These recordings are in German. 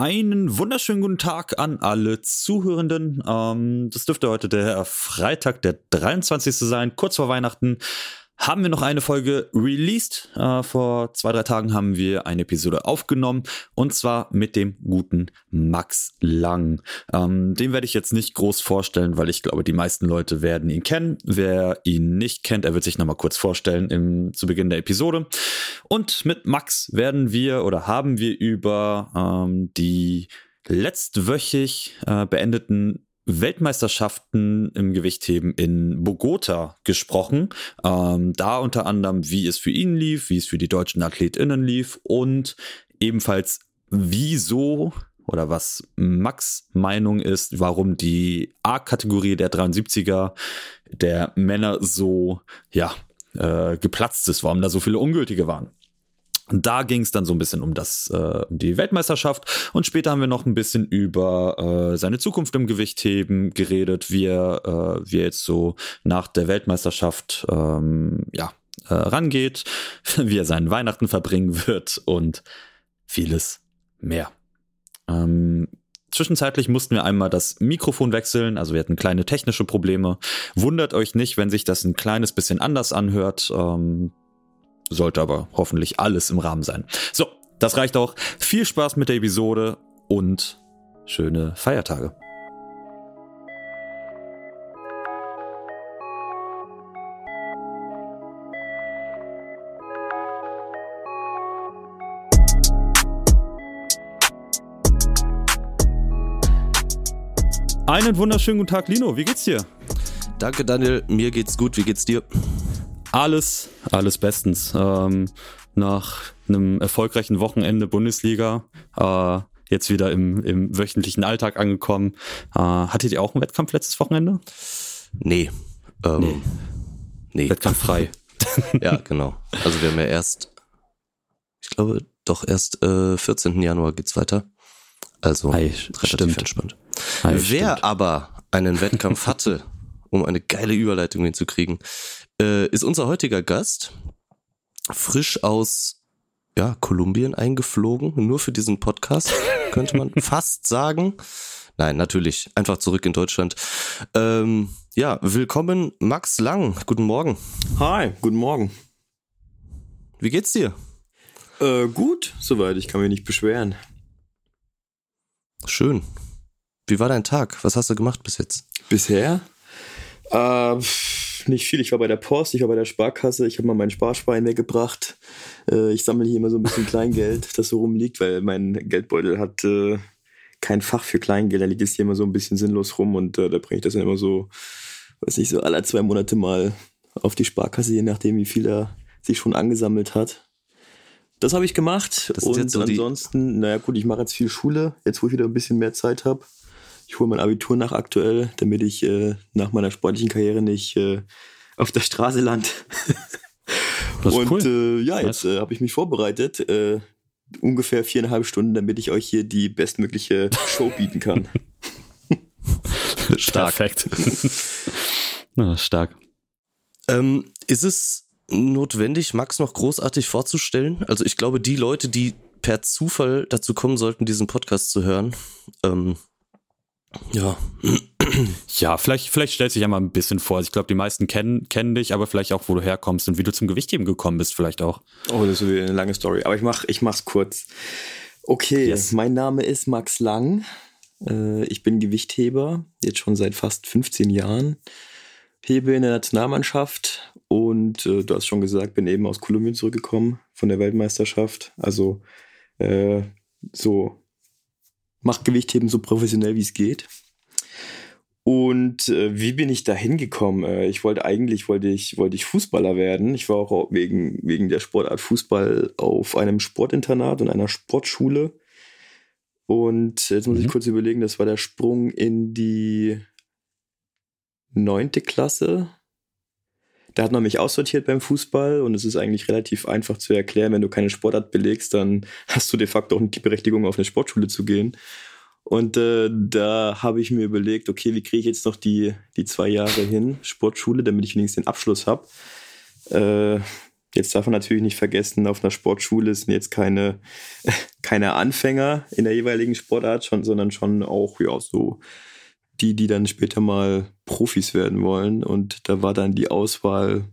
Einen wunderschönen guten Tag an alle Zuhörenden. Ähm, das dürfte heute der Freitag, der 23. sein, kurz vor Weihnachten haben wir noch eine Folge released. Äh, vor zwei, drei Tagen haben wir eine Episode aufgenommen und zwar mit dem guten Max Lang. Ähm, den werde ich jetzt nicht groß vorstellen, weil ich glaube, die meisten Leute werden ihn kennen. Wer ihn nicht kennt, er wird sich nochmal kurz vorstellen im, zu Beginn der Episode. Und mit Max werden wir oder haben wir über ähm, die letztwöchig äh, beendeten Weltmeisterschaften im Gewichtheben in Bogota gesprochen. Ähm, da unter anderem, wie es für ihn lief, wie es für die deutschen AthletInnen lief und ebenfalls wieso oder was Max Meinung ist, warum die A-Kategorie der 73er der Männer so, ja, äh, geplatzt ist, warum da so viele Ungültige waren. Da ging es dann so ein bisschen um das, äh, um die Weltmeisterschaft und später haben wir noch ein bisschen über äh, seine Zukunft im Gewichtheben geredet, wie er, äh, wie er jetzt so nach der Weltmeisterschaft ähm, ja äh, rangeht, wie er seinen Weihnachten verbringen wird und vieles mehr. Ähm, Zwischenzeitlich mussten wir einmal das Mikrofon wechseln, also wir hatten kleine technische Probleme. Wundert euch nicht, wenn sich das ein kleines bisschen anders anhört. Ähm, sollte aber hoffentlich alles im Rahmen sein. So, das reicht auch. Viel Spaß mit der Episode und schöne Feiertage. Einen wunderschönen guten Tag, Lino. Wie geht's dir? Danke, Daniel. Mir geht's gut. Wie geht's dir? Alles, alles bestens. Ähm, nach einem erfolgreichen Wochenende Bundesliga, äh, jetzt wieder im, im wöchentlichen Alltag angekommen. Äh, hattet ihr auch einen Wettkampf letztes Wochenende? Nee. Ähm, nee. nee. Wettkampf frei. ja, genau. Also wir haben ja erst, ich glaube, doch erst äh, 14. Januar geht's weiter. Also Ei, relativ stimmt. entspannt. Ei, Wer stimmt. aber einen Wettkampf hatte, um eine geile Überleitung hinzukriegen, äh, ist unser heutiger Gast frisch aus ja, Kolumbien eingeflogen, nur für diesen Podcast, könnte man fast sagen. Nein, natürlich, einfach zurück in Deutschland. Ähm, ja, willkommen Max Lang. Guten Morgen. Hi, guten Morgen. Wie geht's dir? Äh, gut, soweit. Ich kann mich nicht beschweren. Schön. Wie war dein Tag? Was hast du gemacht bis jetzt? Bisher? Äh, nicht viel. Ich war bei der Post, ich war bei der Sparkasse, ich habe mal meinen Sparschwein weggebracht. Äh, ich sammle hier immer so ein bisschen Kleingeld, das so rumliegt, weil mein Geldbeutel hat äh, kein Fach für Kleingeld. Da liegt es hier immer so ein bisschen sinnlos rum und äh, da bringe ich das dann immer so, weiß nicht, so alle zwei Monate mal auf die Sparkasse, je nachdem, wie viel er sich schon angesammelt hat. Das habe ich gemacht. Das und so ansonsten, naja gut, ich mache jetzt viel Schule, jetzt wo ich wieder ein bisschen mehr Zeit habe. Ich hole mein Abitur nach aktuell, damit ich äh, nach meiner sportlichen Karriere nicht äh, auf der Straße lande. und cool. äh, ja, jetzt äh, habe ich mich vorbereitet. Äh, ungefähr viereinhalb Stunden, damit ich euch hier die bestmögliche Show bieten kann. stark. Perfekt. Na, stark. Ähm, ist es notwendig, Max noch großartig vorzustellen? Also ich glaube, die Leute, die per Zufall dazu kommen sollten, diesen Podcast zu hören, ähm, ja. Ja, vielleicht, vielleicht stellt sich ja mal ein bisschen vor. Ich glaube, die meisten kennen, kennen dich, aber vielleicht auch, wo du herkommst und wie du zum Gewichtheben gekommen bist, vielleicht auch. Oh, das ist eine lange Story. Aber ich mach, ich mach's kurz. Okay, yes. mein Name ist Max Lang. Äh, ich bin Gewichtheber, jetzt schon seit fast 15 Jahren. Hebe in der Nationalmannschaft und äh, du hast schon gesagt, bin eben aus Kolumbien zurückgekommen von der Weltmeisterschaft. Also äh, so macht Gewichtheben so professionell, wie es geht. Und äh, wie bin ich da hingekommen? Äh, ich wollte eigentlich wollte ich, wollte ich Fußballer werden. Ich war auch wegen, wegen der Sportart Fußball auf einem Sportinternat und einer Sportschule. Und jetzt muss mhm. ich kurz überlegen, das war der Sprung in die neunte Klasse. Da hat man mich aussortiert beim Fußball und es ist eigentlich relativ einfach zu erklären, wenn du keine Sportart belegst, dann hast du de facto auch die Berechtigung, auf eine Sportschule zu gehen. Und äh, da habe ich mir überlegt, okay, wie kriege ich jetzt noch die, die zwei Jahre hin, Sportschule, damit ich wenigstens den Abschluss habe. Äh, Jetzt darf man natürlich nicht vergessen, auf einer Sportschule sind jetzt keine, keine Anfänger in der jeweiligen Sportart, schon, sondern schon auch ja, so die, die dann später mal Profis werden wollen. Und da war dann die Auswahl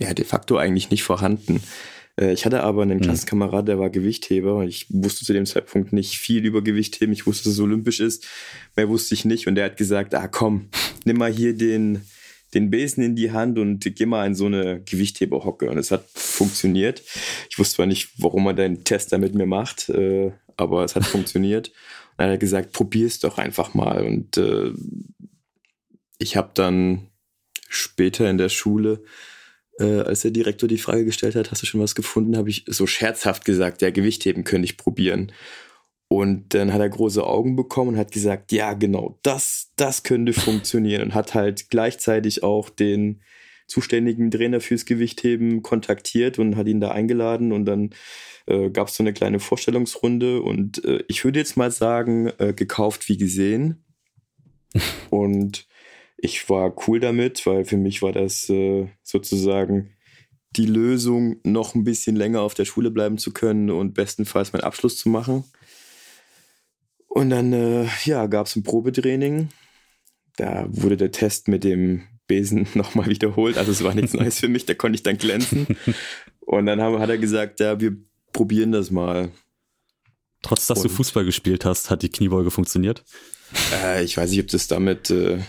ja de facto eigentlich nicht vorhanden. Äh, ich hatte aber einen mhm. Klassenkamerad, der war Gewichtheber. Ich wusste zu dem Zeitpunkt nicht viel über Gewichtheben. Ich wusste, dass es olympisch ist. Mehr wusste ich nicht. Und der hat gesagt, ah komm, nimm mal hier den, den Besen in die Hand und geh mal in so eine Gewichtheberhocke. Und es hat funktioniert. Ich wusste zwar nicht, warum er den Test da mit mir macht, äh, aber es hat funktioniert. Dann hat er gesagt, probier's doch einfach mal. Und äh, ich habe dann später in der Schule äh, als der Direktor die Frage gestellt hat, hast du schon was gefunden, habe ich so scherzhaft gesagt, ja, Gewichtheben könnte ich probieren. Und dann hat er große Augen bekommen und hat gesagt, ja, genau, das, das könnte funktionieren. Und hat halt gleichzeitig auch den zuständigen Trainer fürs Gewichtheben kontaktiert und hat ihn da eingeladen. Und dann äh, gab es so eine kleine Vorstellungsrunde. Und äh, ich würde jetzt mal sagen, äh, gekauft wie gesehen. Und ich war cool damit, weil für mich war das äh, sozusagen die Lösung, noch ein bisschen länger auf der Schule bleiben zu können und bestenfalls meinen Abschluss zu machen. Und dann äh, ja, gab es ein Probetraining. Da wurde der Test mit dem Besen nochmal wiederholt. Also es war nichts Neues für mich, da konnte ich dann glänzen. Und dann haben, hat er gesagt, ja, wir probieren das mal. Trotz dass und, du Fußball gespielt hast, hat die Kniebeuge funktioniert? Äh, ich weiß nicht, ob das damit äh,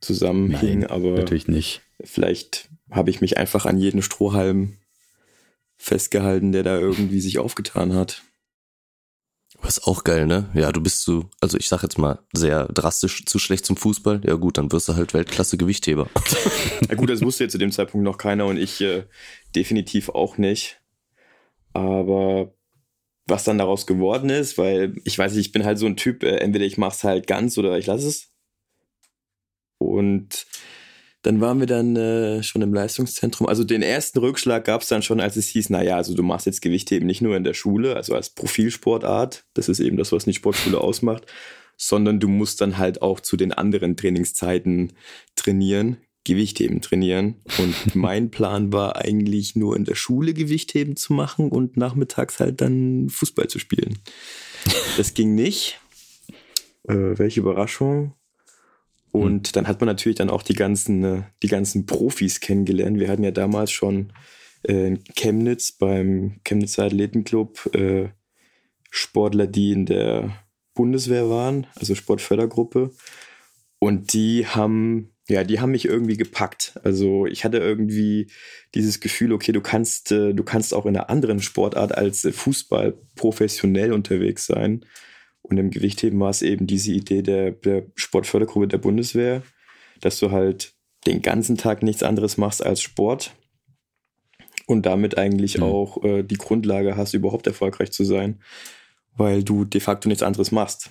zusammenhing, Nein, aber natürlich nicht. Vielleicht habe ich mich einfach an jeden Strohhalm festgehalten, der da irgendwie sich aufgetan hat. Was auch geil, ne? Ja, du bist zu, also ich sag jetzt mal, sehr drastisch zu schlecht zum Fußball. Ja gut, dann wirst du halt Weltklasse Gewichtheber. ja gut, das wusste jetzt zu dem Zeitpunkt noch keiner und ich äh, definitiv auch nicht. Aber was dann daraus geworden ist, weil ich weiß nicht, ich bin halt so ein Typ, äh, entweder ich mach's halt ganz oder ich lasse es. Und dann waren wir dann äh, schon im Leistungszentrum. Also den ersten Rückschlag gab es dann schon, als es hieß, naja, also du machst jetzt Gewichtheben nicht nur in der Schule, also als Profilsportart, das ist eben das, was die Sportschule ausmacht, sondern du musst dann halt auch zu den anderen Trainingszeiten trainieren, Gewichtheben trainieren. Und mein Plan war eigentlich nur in der Schule Gewichtheben zu machen und nachmittags halt dann Fußball zu spielen. Das ging nicht. Äh, welche Überraschung. Und hm. dann hat man natürlich dann auch die ganzen, äh, die ganzen Profis kennengelernt. Wir hatten ja damals schon äh, in Chemnitz beim Chemnitzer Athletenclub äh, Sportler, die in der Bundeswehr waren, also Sportfördergruppe. Und die haben, ja, die haben mich irgendwie gepackt. Also ich hatte irgendwie dieses Gefühl, okay, du kannst, du kannst auch in einer anderen Sportart als Fußball professionell unterwegs sein. Und im Gewichtheben war es eben diese Idee der, der Sportfördergruppe der Bundeswehr, dass du halt den ganzen Tag nichts anderes machst als Sport und damit eigentlich mhm. auch äh, die Grundlage hast, überhaupt erfolgreich zu sein, weil du de facto nichts anderes machst.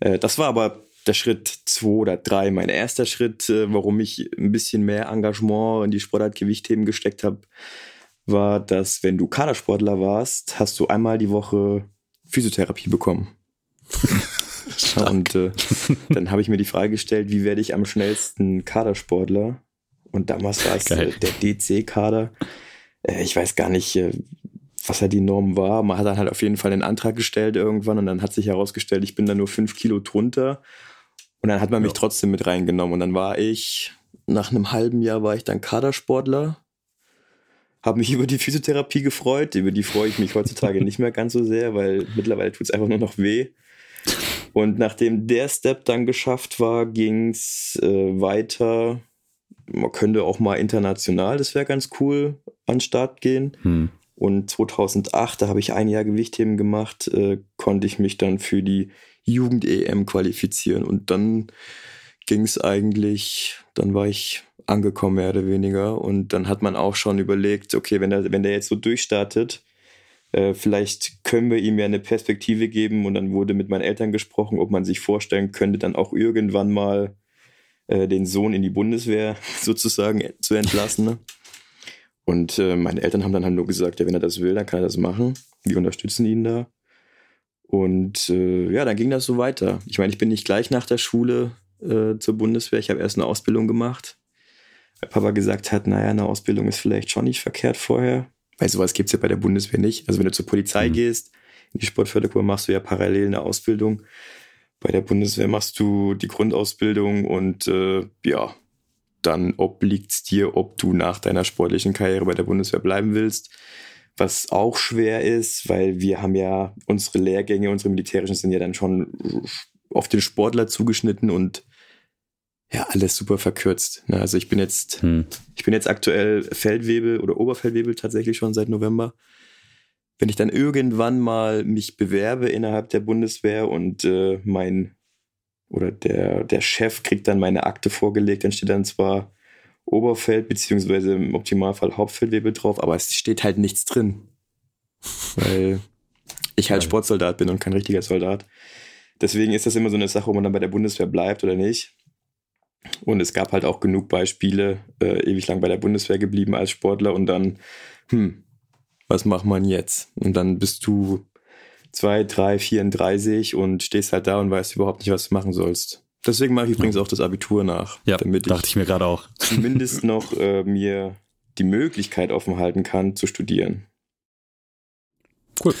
Äh, das war aber der Schritt zwei oder drei. Mein erster Schritt, äh, warum ich ein bisschen mehr Engagement in die Sportart Gewichtheben gesteckt habe, war, dass wenn du Kadersportler warst, hast du einmal die Woche Physiotherapie bekommen. und äh, dann habe ich mir die Frage gestellt, wie werde ich am schnellsten Kadersportler? Und damals war es äh, der DC-Kader. Äh, ich weiß gar nicht, äh, was da die Norm war. Man hat dann halt auf jeden Fall einen Antrag gestellt irgendwann und dann hat sich herausgestellt, ich bin da nur fünf Kilo drunter. Und dann hat man mich ja. trotzdem mit reingenommen. Und dann war ich, nach einem halben Jahr war ich dann Kadersportler. Habe mich über die Physiotherapie gefreut. Über die freue ich mich heutzutage nicht mehr ganz so sehr, weil mittlerweile tut es einfach nur noch weh. Und nachdem der Step dann geschafft war, ging es äh, weiter. Man könnte auch mal international, das wäre ganz cool, an den Start gehen. Hm. Und 2008, da habe ich ein Jahr Gewichtheben gemacht, äh, konnte ich mich dann für die Jugend-EM qualifizieren. Und dann ging es eigentlich, dann war ich angekommen, mehr oder weniger. Und dann hat man auch schon überlegt, okay, wenn der, wenn der jetzt so durchstartet, äh, vielleicht können wir ihm ja eine Perspektive geben. Und dann wurde mit meinen Eltern gesprochen, ob man sich vorstellen könnte, dann auch irgendwann mal äh, den Sohn in die Bundeswehr sozusagen zu entlassen. Ne? Und äh, meine Eltern haben dann halt nur gesagt, ja, wenn er das will, dann kann er das machen. Wir unterstützen ihn da. Und äh, ja, dann ging das so weiter. Ich meine, ich bin nicht gleich nach der Schule äh, zur Bundeswehr. Ich habe erst eine Ausbildung gemacht weil Papa gesagt hat, naja, eine Ausbildung ist vielleicht schon nicht verkehrt vorher. Weil sowas gibt's ja bei der Bundeswehr nicht. Also wenn du zur Polizei mhm. gehst, in die Sportförderkur machst du ja parallel eine Ausbildung. Bei der Bundeswehr machst du die Grundausbildung und äh, ja, dann obliegt es dir, ob du nach deiner sportlichen Karriere bei der Bundeswehr bleiben willst. Was auch schwer ist, weil wir haben ja unsere Lehrgänge, unsere militärischen sind ja dann schon auf den Sportler zugeschnitten und ja, alles super verkürzt. Ne? Also ich bin jetzt, hm. ich bin jetzt aktuell Feldwebel oder Oberfeldwebel tatsächlich schon seit November. Wenn ich dann irgendwann mal mich bewerbe innerhalb der Bundeswehr und äh, mein oder der, der Chef kriegt dann meine Akte vorgelegt, dann steht dann zwar Oberfeld beziehungsweise im Optimalfall Hauptfeldwebel drauf, aber es steht halt nichts drin. Weil ich halt Sportsoldat bin und kein richtiger Soldat. Deswegen ist das immer so eine Sache, ob man dann bei der Bundeswehr bleibt oder nicht. Und es gab halt auch genug Beispiele, äh, ewig lang bei der Bundeswehr geblieben als Sportler und dann, hm, was macht man jetzt? Und dann bist du 2, 3, 34 und stehst halt da und weißt überhaupt nicht, was du machen sollst. Deswegen mache ich übrigens auch das Abitur nach. Ja, damit dachte ich, ich mir gerade auch. Zumindest noch äh, mir die Möglichkeit offen halten kann, zu studieren. Cool.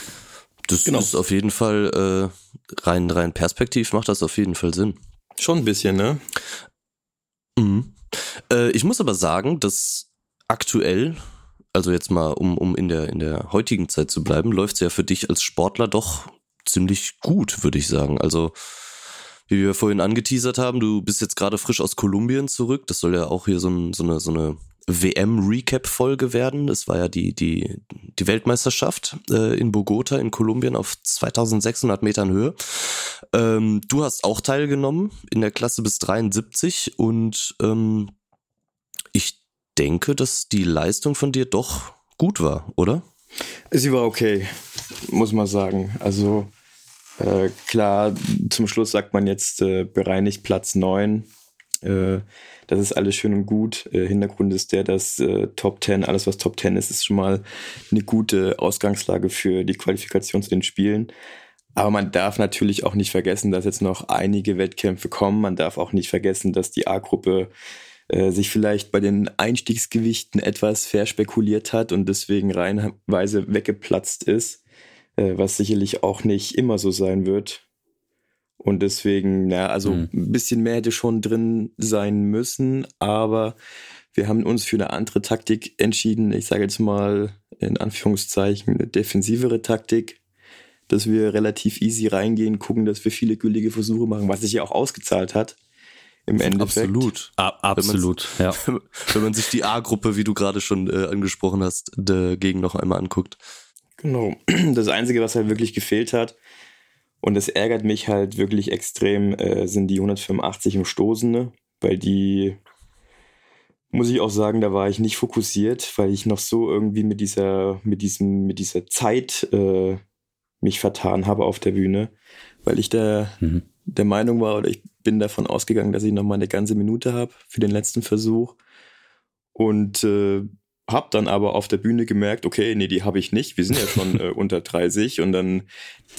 Das genau. ist auf jeden Fall äh, rein, rein perspektiv macht das auf jeden Fall Sinn. Schon ein bisschen, ne? Mhm. Äh, ich muss aber sagen, dass aktuell also jetzt mal, um, um in, der, in der heutigen Zeit zu bleiben, läuft es ja für dich als Sportler doch ziemlich gut, würde ich sagen. Also, wie wir vorhin angeteasert haben, du bist jetzt gerade frisch aus Kolumbien zurück. Das soll ja auch hier so, ein, so eine, so eine WM-Recap-Folge werden. Das war ja die, die, die Weltmeisterschaft äh, in Bogota in Kolumbien auf 2600 Metern Höhe. Ähm, du hast auch teilgenommen in der Klasse bis 73 und ähm, ich denke, dass die Leistung von dir doch gut war, oder? Sie war okay, muss man sagen. Also äh, klar, zum Schluss sagt man jetzt äh, bereinigt Platz 9. Äh, das ist alles schön und gut. Äh, Hintergrund ist der, dass äh, Top 10, alles was Top 10 ist, ist schon mal eine gute Ausgangslage für die Qualifikation zu den Spielen. Aber man darf natürlich auch nicht vergessen, dass jetzt noch einige Wettkämpfe kommen. Man darf auch nicht vergessen, dass die A-Gruppe äh, sich vielleicht bei den Einstiegsgewichten etwas verspekuliert hat und deswegen reihenweise weggeplatzt ist, äh, was sicherlich auch nicht immer so sein wird. Und deswegen, ja, also mhm. ein bisschen mehr hätte schon drin sein müssen, aber wir haben uns für eine andere Taktik entschieden. Ich sage jetzt mal in Anführungszeichen eine defensivere Taktik, dass wir relativ easy reingehen, gucken, dass wir viele gültige Versuche machen, was sich ja auch ausgezahlt hat im Endeffekt. Absolut. A absolut, ja. Wenn man sich die A-Gruppe, wie du gerade schon äh, angesprochen hast, dagegen noch einmal anguckt. Genau. Das Einzige, was halt wirklich gefehlt hat, und das ärgert mich halt wirklich extrem, äh, sind die 185 im Stoßende, weil die, muss ich auch sagen, da war ich nicht fokussiert, weil ich noch so irgendwie mit dieser, mit diesem, mit dieser Zeit äh, mich vertan habe auf der Bühne, weil ich da mhm. der Meinung war, oder ich bin davon ausgegangen, dass ich noch mal eine ganze Minute habe für den letzten Versuch. Und äh, habe dann aber auf der Bühne gemerkt, okay, nee, die habe ich nicht. Wir sind ja schon äh, unter 30 und dann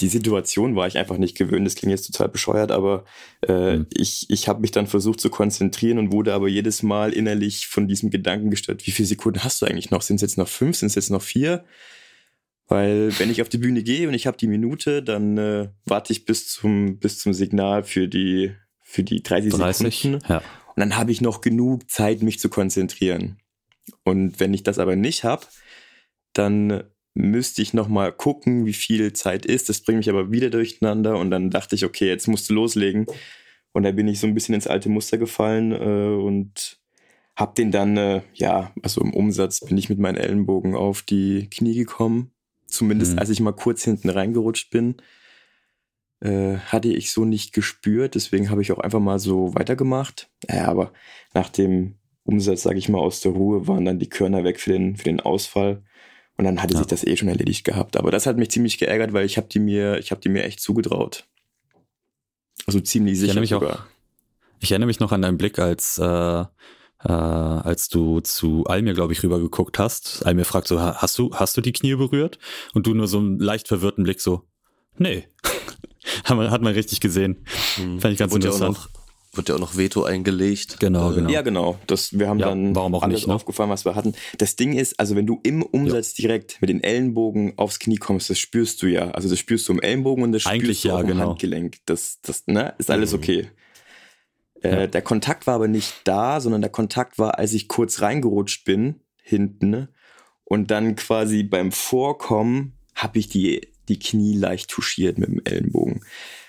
die Situation war ich einfach nicht gewöhnt. Das klingt jetzt total bescheuert, aber äh, mhm. ich, ich habe mich dann versucht zu konzentrieren und wurde aber jedes Mal innerlich von diesem Gedanken gestört, wie viele Sekunden hast du eigentlich noch? Sind es jetzt noch fünf? Sind es jetzt noch vier? Weil wenn ich auf die Bühne gehe und ich habe die Minute, dann äh, warte ich bis zum, bis zum Signal für die für die 30, 30 Sekunden. Ja. Und dann habe ich noch genug Zeit, mich zu konzentrieren. Und wenn ich das aber nicht habe, dann müsste ich noch mal gucken, wie viel Zeit ist. Das bringt mich aber wieder durcheinander. Und dann dachte ich, okay, jetzt musst du loslegen. Und da bin ich so ein bisschen ins alte Muster gefallen äh, und habe den dann, äh, ja, also im Umsatz bin ich mit meinen Ellenbogen auf die Knie gekommen. Zumindest mhm. als ich mal kurz hinten reingerutscht bin äh, hatte ich so nicht gespürt. Deswegen habe ich auch einfach mal so weitergemacht. Ja, aber nach dem Umsatz, sage ich mal, aus der Ruhe waren dann die Körner weg für den, für den Ausfall. Und dann hatte ja. sich das eh schon erledigt gehabt. Aber das hat mich ziemlich geärgert, weil ich habe die mir, ich habe die mir echt zugetraut. Also ziemlich sicher ich sogar. Auch, ich erinnere mich noch an deinen Blick, als äh, äh, als du zu Almir, glaube ich, rübergeguckt hast. Almir fragt so, hast du, hast du die Knie berührt? Und du nur so einen leicht verwirrten Blick so, nee. hat, man, hat man richtig gesehen. Mhm. Fand ich ganz interessant. Ja noch, Wird ja auch noch Veto eingelegt. Genau, genau. Ja, genau. Das, wir haben Ja, dann warum auch alles nicht, ne? aufgefallen, was wir hatten. Das Ding ist, also wenn du im Umsatz direkt mit den Ellenbogen aufs Knie kommst, das spürst du ja. Also das spürst du im Ellenbogen und das spürst Eigentlich du ja, auch im genau. Handgelenk. Das, das, ne, ist alles Mhm. okay. Äh, Ja. Der Kontakt war aber nicht da, sondern der Kontakt war, als ich kurz reingerutscht bin, hinten, ne? und dann quasi beim Vorkommen habe ich die, die Knie leicht touchiert mit dem Ellenbogen.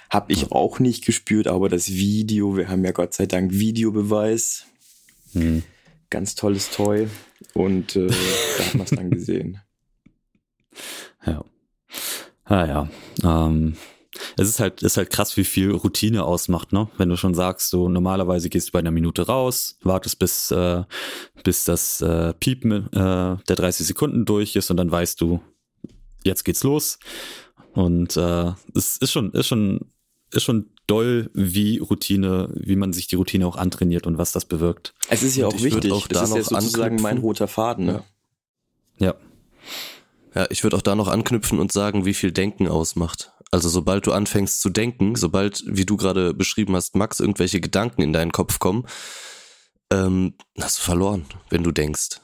Hab ich auch nicht gespürt, aber das Video, wir haben ja Gott sei Dank Videobeweis, Hm. ganz tolles Toy und äh, da hat man es dann gesehen. Ja. Ah ja. Ähm, es ist halt, ist halt krass, wie viel Routine ausmacht, ne? Wenn du schon sagst, so normalerweise gehst du bei einer Minute raus, wartest bis, äh, bis das äh, Piepen äh, der 30 Sekunden durch ist und dann weißt du, jetzt geht's los. Und äh, es ist schon, ist schon, ist schon doll, wie Routine, wie man sich die Routine auch antrainiert und was das bewirkt. Es ist ja Und auch wichtig, auch das da ist ja noch sozusagen mein anknüpfen. roter Faden. Ne? Ja. Ja, ich würde auch da noch anknüpfen und sagen, wie viel Denken ausmacht. Also sobald du anfängst zu denken, sobald, wie du gerade beschrieben hast, Max, irgendwelche Gedanken in deinen Kopf kommen, ähm, hast du verloren, wenn du denkst.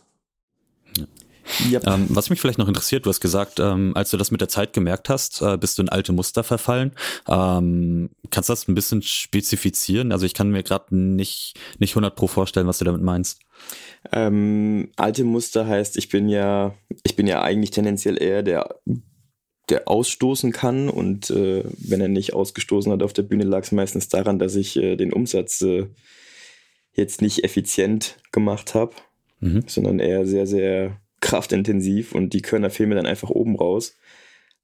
Ja. Ähm, was mich vielleicht noch interessiert, du hast gesagt, ähm, als du das mit der Zeit gemerkt hast, äh, bist du in alte Muster verfallen. Ähm, kannst du das ein bisschen spezifizieren? Also ich kann mir gerade nicht, nicht 100 pro vorstellen, was du damit meinst. Ähm, alte Muster heißt, ich bin ja, ich bin ja eigentlich tendenziell eher der, der ausstoßen kann und äh, wenn er nicht ausgestoßen hat auf der Bühne, lag es meistens daran, dass ich äh, den Umsatz äh, jetzt nicht effizient gemacht habe, Mhm. sondern eher sehr, sehr kraftintensiv und die Körner fehlen mir dann einfach oben raus.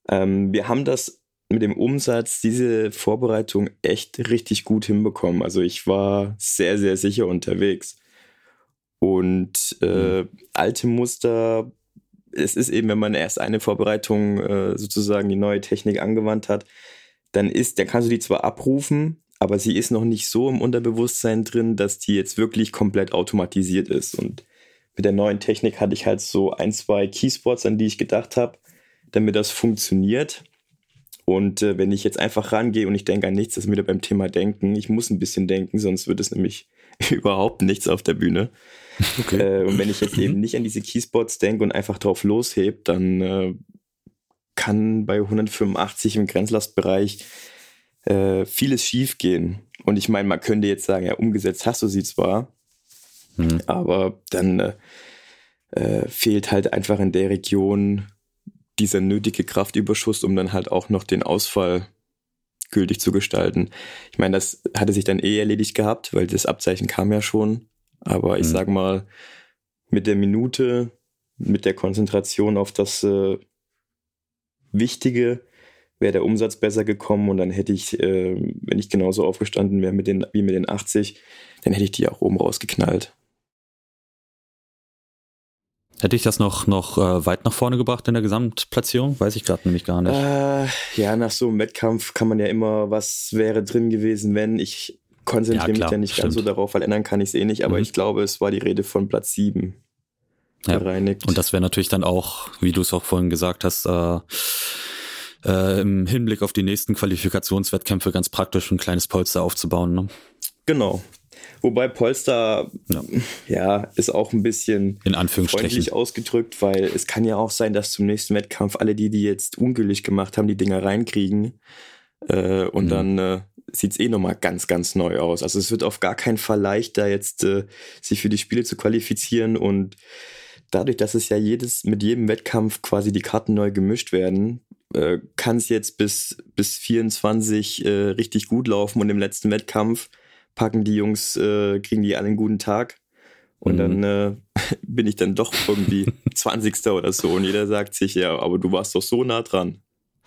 Ähm, wir haben das mit dem Umsatz, diese Vorbereitung echt richtig gut hinbekommen. Also ich war sehr, sehr sicher unterwegs. Und äh, alte Muster, es ist eben, wenn man erst eine Vorbereitung äh, sozusagen die neue Technik angewandt hat, dann ist, dann kannst du die zwar abrufen, aber sie ist noch nicht so im Unterbewusstsein drin, dass die jetzt wirklich komplett automatisiert ist. Und mit der neuen Technik hatte ich halt so ein, zwei Keyspots, an die ich gedacht habe, damit das funktioniert. Und äh, wenn ich jetzt einfach rangehe und ich denke an nichts, das ist wieder beim Thema Denken. Ich muss ein bisschen denken, sonst wird es nämlich überhaupt nichts auf der Bühne. Äh, und wenn ich jetzt eben nicht an diese Keyspots denke und einfach drauf loshebe, dann äh, kann bei 185 im Grenzlastbereich äh, vieles schief gehen. Und ich meine, man könnte jetzt sagen, ja, umgesetzt hast du sie zwar, Mhm. aber dann äh, äh, fehlt halt einfach in der Region dieser nötige Kraftüberschuss, um dann halt auch noch den Ausfall gültig zu gestalten. Ich meine, das hatte sich dann eh erledigt gehabt, weil das Abzeichen kam ja schon. Aber ich Mhm. sag mal, mit der Minute, mit der Konzentration auf das äh, Wichtige, wäre der Umsatz besser gekommen und dann hätte ich, äh, wenn ich genauso aufgestanden wäre mit den, wie mit den 80, dann hätte ich die auch oben rausgeknallt. Hätte ich das noch, noch äh, weit nach vorne gebracht in der Gesamtplatzierung? Weiß ich gerade nämlich gar nicht. Äh, ja, nach so einem Wettkampf kann man ja immer, was wäre drin gewesen, wenn. Ich konzentriere Ja, mich ja nicht ganz so stimmt. darauf, weil ändern kann ich es eh nicht, aber Mhm. ich glaube, es war die Rede von Platz 7 Ja. bereinigt. Und das wäre natürlich dann auch, wie du es auch vorhin gesagt hast, äh, äh, im Hinblick auf die nächsten Qualifikationswettkämpfe ganz praktisch ein kleines Polster aufzubauen. Ne? genau. Wobei Polster, Ja. ja, ist auch ein bisschen In Anführungsstrichen. freundlich ausgedrückt, weil es kann ja auch sein, dass zum nächsten Wettkampf alle die, die jetzt ungültig gemacht haben, die Dinger reinkriegen. Äh, und Mhm. dann äh, sieht es eh nochmal ganz, ganz neu aus. Also es wird auf gar keinen Fall leichter, jetzt äh, sich für die Spiele zu qualifizieren. Und dadurch, dass es ja jedes, mit jedem Wettkampf quasi die Karten neu gemischt werden, äh, kann es jetzt bis, bis 24 äh, richtig gut laufen. Und im letzten Wettkampf packen die Jungs, äh, kriegen die alle einen guten Tag. Und Mhm. dann äh, bin ich dann doch irgendwie 20. oder so. Und jeder sagt sich, ja, aber du warst doch so nah dran.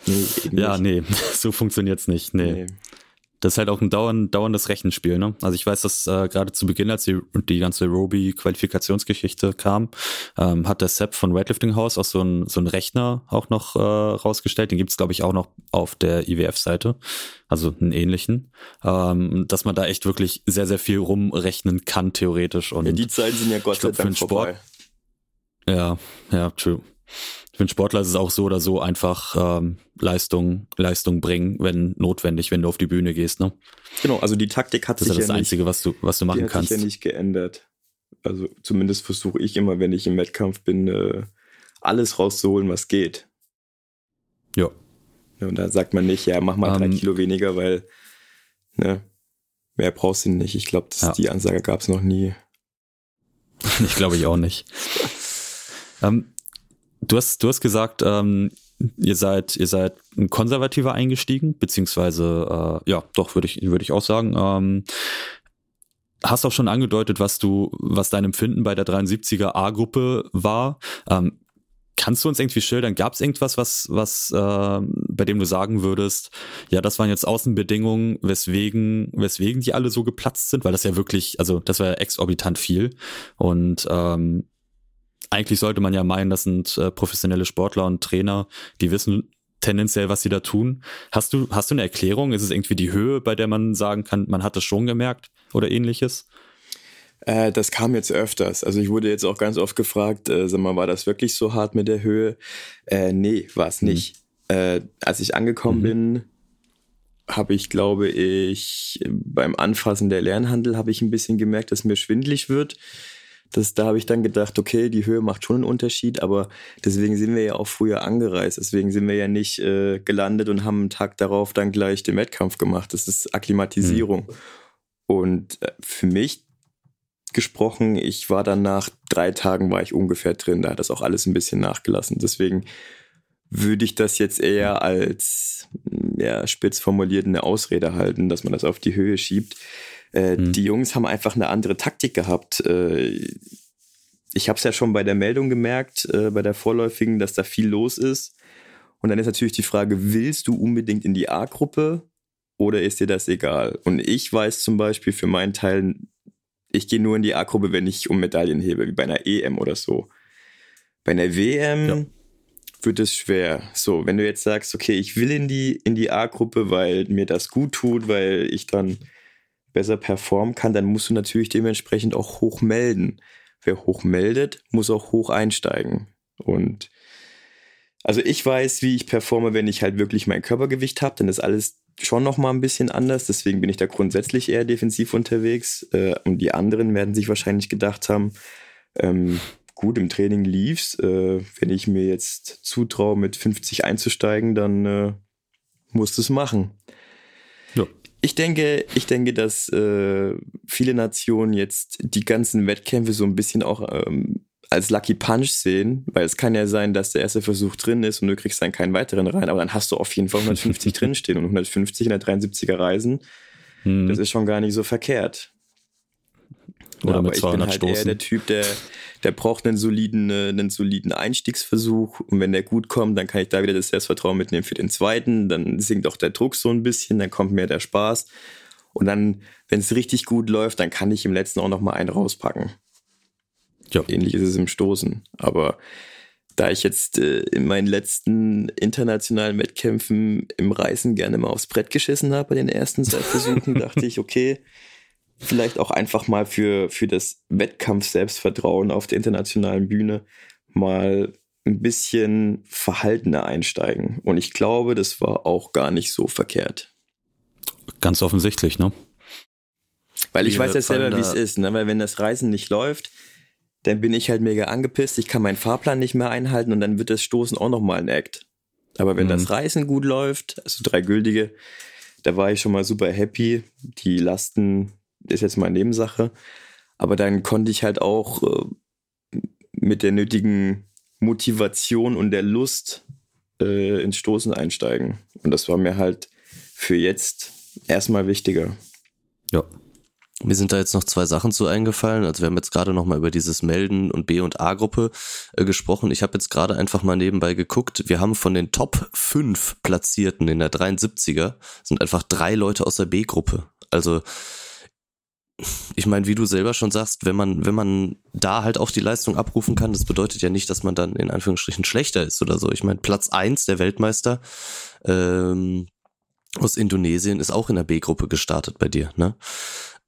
Nee, Ja, nicht. nee, so funktioniert's nicht. Nee. Nee. Das ist halt auch ein dauernd, dauerndes Rechenspiel, ne? Also ich weiß, dass äh, gerade zu Beginn, als die, die ganze Roby-Qualifikationsgeschichte kam, ähm, hat der Sepp von Weightlifting House auch so ein so ein Rechner auch noch äh, rausgestellt. Den gibt's glaube ich, auch noch auf der IWF-Seite, also einen ähnlichen, ähm, dass man da echt wirklich sehr, sehr viel rumrechnen kann, theoretisch. Und Ja, die Zeiten sind ja Gott sei Dank vorbei. Ja, ja, true. Für einen Sportler ist es auch so oder so einfach ähm, Leistung, Leistung bringen, wenn notwendig, wenn du auf die Bühne gehst. Ne? Genau, also die Taktik hat das sich ist ja das Einzige, nicht, was du, was du machen die hat kannst. sich ja nicht geändert. Also zumindest versuche ich immer, wenn ich im Wettkampf bin, äh, alles rauszuholen, was geht. Ja. Ja, Und da sagt man nicht, ja, mach mal drei Ähm, Kilo weniger, weil ne, mehr brauchst du nicht. Ich glaube, Ja. die Ansage gab es noch nie. Ich glaube ich auch nicht. ähm, du hast, du hast gesagt, ähm, ihr seid, ihr seid ein konservativer eingestiegen, beziehungsweise, äh, ja, doch, würde ich, würde ich auch sagen. Ähm, hast auch schon angedeutet, was du, was dein Empfinden bei der 73er A-Gruppe war. Ähm, kannst du uns irgendwie schildern? Gab es irgendwas, was, was, äh, bei dem du sagen würdest, ja, das waren jetzt Außenbedingungen, weswegen, weswegen die alle so geplatzt sind, weil das ja wirklich, also das war ja exorbitant viel. Und ähm, eigentlich sollte man ja meinen, das sind äh, professionelle Sportler und Trainer, die wissen tendenziell, was sie da tun. Hast du, hast du eine Erklärung? Ist es irgendwie die Höhe, bei der man sagen kann, man hat es schon gemerkt oder ähnliches? Äh, das kam jetzt öfters. Also ich wurde jetzt auch ganz oft gefragt, äh, sag mal, war das wirklich so hart mit der Höhe? Äh, nee, war es Mhm. nicht. Äh, als ich angekommen Mhm. bin, habe ich, glaube ich, beim Anfassen der Lernhandel habe ich ein bisschen gemerkt, dass mir schwindlig wird. Das, da habe ich dann gedacht, okay, die Höhe macht schon einen Unterschied, aber deswegen sind wir ja auch früher angereist. Deswegen sind wir ja nicht äh, gelandet und haben einen Tag darauf dann gleich den Wettkampf gemacht. Das ist Akklimatisierung. Und äh, für mich gesprochen, ich war dann nach drei Tagen war ich ungefähr drin. Da hat das auch alles ein bisschen nachgelassen. Deswegen würde ich das jetzt eher als ja, spitz formuliert eine Ausrede halten, dass man das auf die Höhe schiebt. Äh, Mhm. Die Jungs haben einfach eine andere Taktik gehabt. Äh, ich habe es ja schon bei der Meldung gemerkt, äh, bei der vorläufigen, dass da viel los ist. Und dann ist natürlich die Frage, willst du unbedingt in die A-Gruppe oder ist dir das egal? Und ich weiß zum Beispiel für meinen Teil, ich gehe nur in die A-Gruppe, wenn ich um Medaillen hebe, wie bei einer EM oder so. Bei einer WM Ja. wird es schwer. So, wenn du jetzt sagst, okay, ich will in die, in die A-Gruppe, weil mir das gut tut, weil ich dann besser performen kann, dann musst du natürlich dementsprechend auch hoch melden. Wer hoch meldet, muss auch hoch einsteigen. Und also ich weiß, wie ich performe, wenn ich halt wirklich mein Körpergewicht habe, dann ist alles schon noch mal ein bisschen anders. Deswegen bin ich da grundsätzlich eher defensiv unterwegs. Äh, und die anderen werden sich wahrscheinlich gedacht haben, ähm, gut, im Training lief's. Äh, wenn ich mir jetzt zutraue, mit 50 einzusteigen, dann äh, musst es machen. Ja. Ich denke, ich denke, dass äh, viele Nationen jetzt die ganzen Wettkämpfe so ein bisschen auch ähm, als Lucky Punch sehen, weil es kann ja sein, dass der erste Versuch drin ist und du kriegst dann keinen weiteren rein, aber dann hast du auf jeden Fall 150 drinstehen und 150 in der 73er Reisen, Hm. das ist schon gar nicht so verkehrt. Oder aber mit ich bin 200 halt eher Stoßen. der Typ, der, der braucht einen soliden, äh, einen soliden Einstiegsversuch. Und wenn der gut kommt, dann kann ich da wieder das Selbstvertrauen mitnehmen für den zweiten. Dann sinkt auch der Druck so ein bisschen, dann kommt mehr der Spaß. Und dann, wenn es richtig gut läuft, dann kann ich im letzten auch noch mal einen rauspacken. Ja. Ähnlich ist es im Stoßen. Aber da ich jetzt äh, in meinen letzten internationalen Wettkämpfen im Reißen gerne mal aufs Brett geschissen habe bei den ersten Versuchen, dachte ich, okay, vielleicht auch einfach mal für, für das Wettkampf-Selbstvertrauen auf der internationalen Bühne mal ein bisschen verhaltener einsteigen. Und ich glaube, das war auch gar nicht so verkehrt. Ganz offensichtlich, ne? Weil ich Wir weiß ja selber, wie es ist, ne? Weil wenn das Reisen nicht läuft, dann bin ich halt mega angepisst, ich kann meinen Fahrplan nicht mehr einhalten und dann wird das Stoßen auch nochmal ein Act. Aber wenn Mhm. das Reisen gut läuft, also drei gültige, da war ich schon mal super happy. Die Lasten ist jetzt mal Nebensache. Aber dann konnte ich halt auch äh, mit der nötigen Motivation und der Lust äh, ins Stoßen einsteigen. Und das war mir halt für jetzt erstmal wichtiger. Ja. Mir sind da jetzt noch zwei Sachen zu eingefallen. Also wir haben jetzt gerade noch mal über dieses Melden und B- und A-Gruppe äh, gesprochen. Ich habe jetzt gerade einfach mal nebenbei geguckt. Wir haben von den Top 5 Platzierten in der 73er sind einfach drei Leute aus der B-Gruppe. Also ich meine, wie du selber schon sagst, wenn man, wenn man da halt auch die Leistung abrufen kann, das bedeutet ja nicht, dass man dann in Anführungsstrichen schlechter ist oder so. Ich meine, Platz eins der Weltmeister ähm, aus Indonesien ist auch in der B-Gruppe gestartet bei dir, ne?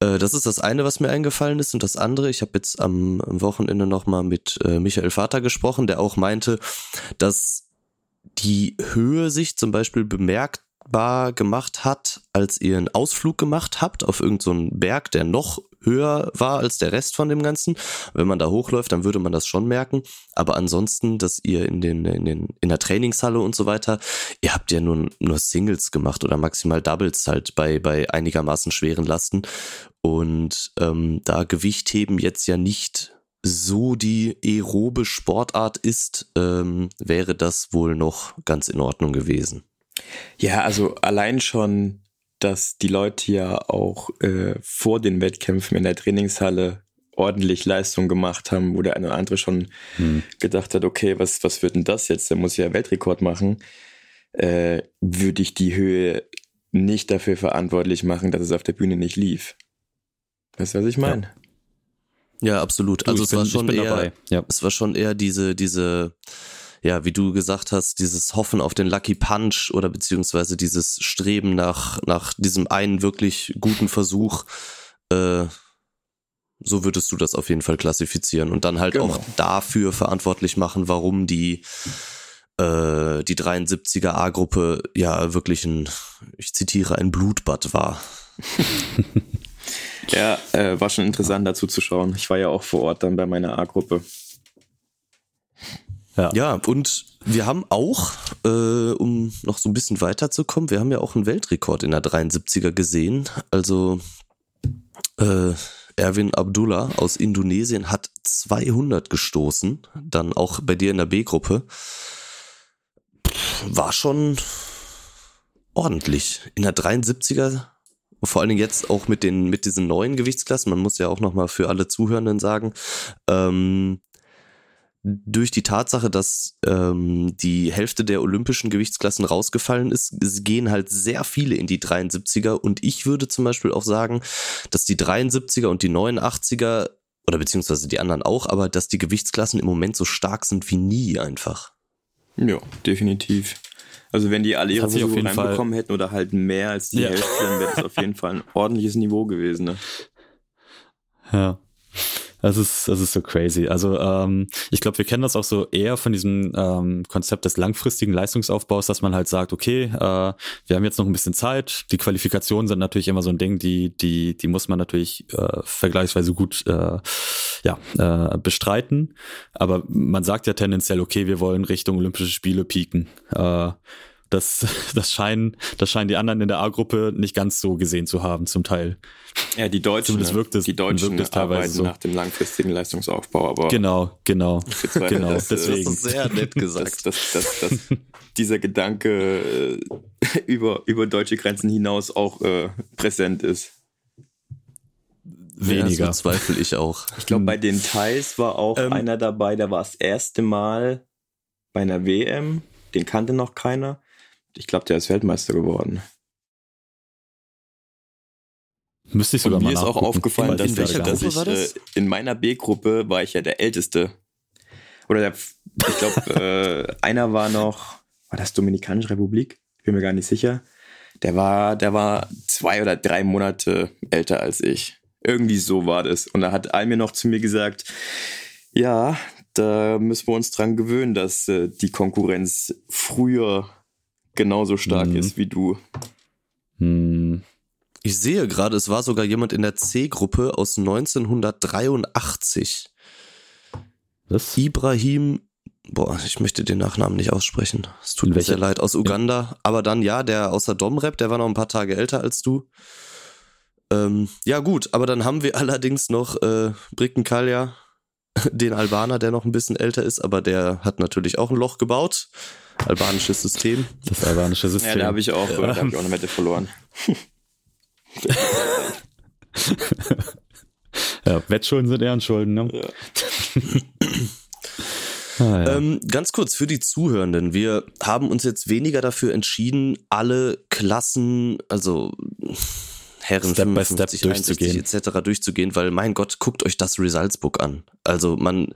Äh, das ist das eine, was mir eingefallen ist. Und das andere, ich habe jetzt am, am Wochenende nochmal mit äh, Michael Vater gesprochen, der auch meinte, dass die Höhe sich zum Beispiel bemerkbar gemacht hat, als ihr einen Ausflug gemacht habt auf irgendeinen so Berg, der noch höher war als der Rest von dem Ganzen. Wenn man da hochläuft, dann würde man das schon merken. Aber ansonsten, dass ihr in den, in den, in der Trainingshalle und so weiter, ihr habt ja nur, nur Singles gemacht oder maximal Doubles halt bei, bei einigermaßen schweren Lasten. Und ähm, da Gewichtheben jetzt ja nicht so die aerobe Sportart ist, ähm, wäre das wohl noch ganz in Ordnung gewesen. Ja, also allein schon dass die Leute ja auch äh, vor den Wettkämpfen in der Trainingshalle ordentlich Leistung gemacht haben, wo der eine oder andere schon hm. gedacht hat, okay, was, was wird denn das jetzt? Der muss ja Weltrekord machen. Äh, würde ich die Höhe nicht dafür verantwortlich machen, dass es auf der Bühne nicht lief. Weißt du, was ich meine? Ja. ja. absolut. Du, also es bin, war schon eher, ja. es war schon eher diese, diese, ja, wie du gesagt hast, dieses Hoffen auf den Lucky Punch oder beziehungsweise dieses Streben nach, nach diesem einen wirklich guten Versuch, äh, so würdest du das auf jeden Fall klassifizieren und dann halt genau. auch dafür verantwortlich machen, warum die äh, die 73er A-Gruppe ja wirklich ein, ich zitiere, ein Blutbad war. ja, äh, war schon interessant dazu zu schauen. Ich war ja auch vor Ort dann bei meiner A-Gruppe. Ja. ja, und wir haben auch, äh, um noch so ein bisschen weiterzukommen, wir haben ja auch einen Weltrekord in der 73er gesehen. Also äh, Erwin Abdullah aus Indonesien hat 200 gestoßen, dann auch bei dir in der B-Gruppe. War schon ordentlich. In der 73er, vor allen Dingen jetzt auch mit den mit diesen neuen Gewichtsklassen, man muss ja auch nochmal für alle Zuhörenden sagen, ähm, durch die Tatsache, dass ähm, die Hälfte der olympischen Gewichtsklassen rausgefallen ist, gehen halt sehr viele in die 73er und ich würde zum Beispiel auch sagen, dass die 73er und die 89er oder beziehungsweise die anderen auch, aber dass die Gewichtsklassen im Moment so stark sind wie nie einfach. Ja, definitiv. Also wenn die alle ihre Versuche reinbekommen Fall. hätten oder halt mehr als die ja. Hälfte, dann wäre das auf jeden Fall ein ordentliches Niveau gewesen. Ne? Ja. Das ist, das ist so crazy. Also ähm, ich glaube, wir kennen das auch so eher von diesem ähm, Konzept des langfristigen Leistungsaufbaus, dass man halt sagt, okay, äh, wir haben jetzt noch ein bisschen Zeit. Die Qualifikationen sind natürlich immer so ein Ding, die, die, die muss man natürlich äh, vergleichsweise gut äh, ja, äh, bestreiten. Aber man sagt ja tendenziell, okay, wir wollen Richtung Olympische Spiele pieken. Äh, das, das, scheinen, das scheinen die anderen in der A-Gruppe nicht ganz so gesehen zu haben, zum Teil. Ja, die Deutschen, Zumindest wirkt es, die Deutschen wirkt es teilweise so. nach dem langfristigen Leistungsaufbau, aber. Genau, genau. genau, das, deswegen. Das ist sehr nett gesagt. dass, dass, dass, dieser Gedanke äh, über, über deutsche Grenzen hinaus auch äh, präsent ist. Weniger. Ja, so zweifle ich auch. Ich glaube, bei den Thais war auch ähm, einer dabei, der war das erste Mal bei einer WM. Den kannte noch keiner. Ich glaube, der ist Weltmeister geworden. Müsste ich sogar Und mir ist auch aufgefallen, dass, ich, dass ich äh, in meiner B-Gruppe war ich ja der Älteste. Oder der, ich glaube, äh, einer war noch, war das Dominikanische Republik? Ich bin mir gar nicht sicher. Der war, der war zwei oder drei Monate älter als ich. Irgendwie so war das. Und da hat Almir noch zu mir gesagt, ja, da müssen wir uns dran gewöhnen, dass äh, die Konkurrenz früher genauso stark mhm. ist wie du. Mhm. Ich sehe gerade, es war sogar jemand in der C-Gruppe aus 1983. Was? Ibrahim, boah, ich möchte den Nachnamen nicht aussprechen. Es tut mir sehr leid, aus Uganda. Aber dann, ja, der aus der Domrep, der war noch ein paar Tage älter als du. Ähm, ja, gut, aber dann haben wir allerdings noch äh, Brickenkalja, den Albaner, der noch ein bisschen älter ist, aber der hat natürlich auch ein Loch gebaut. Albanisches System. Das albanische System. Ja, da habe ich auch, ja. da hab ich auch eine Wette verloren. ja, Wettschulden sind Ehrenschulden, ne? Ja. Ah, ja. ähm, ganz kurz für die Zuhörenden. Wir haben uns jetzt weniger dafür entschieden, alle Klassen, also Herren Step 55, Step durchzugehen. etc. durchzugehen, weil mein Gott, guckt euch das Results Book an. Also man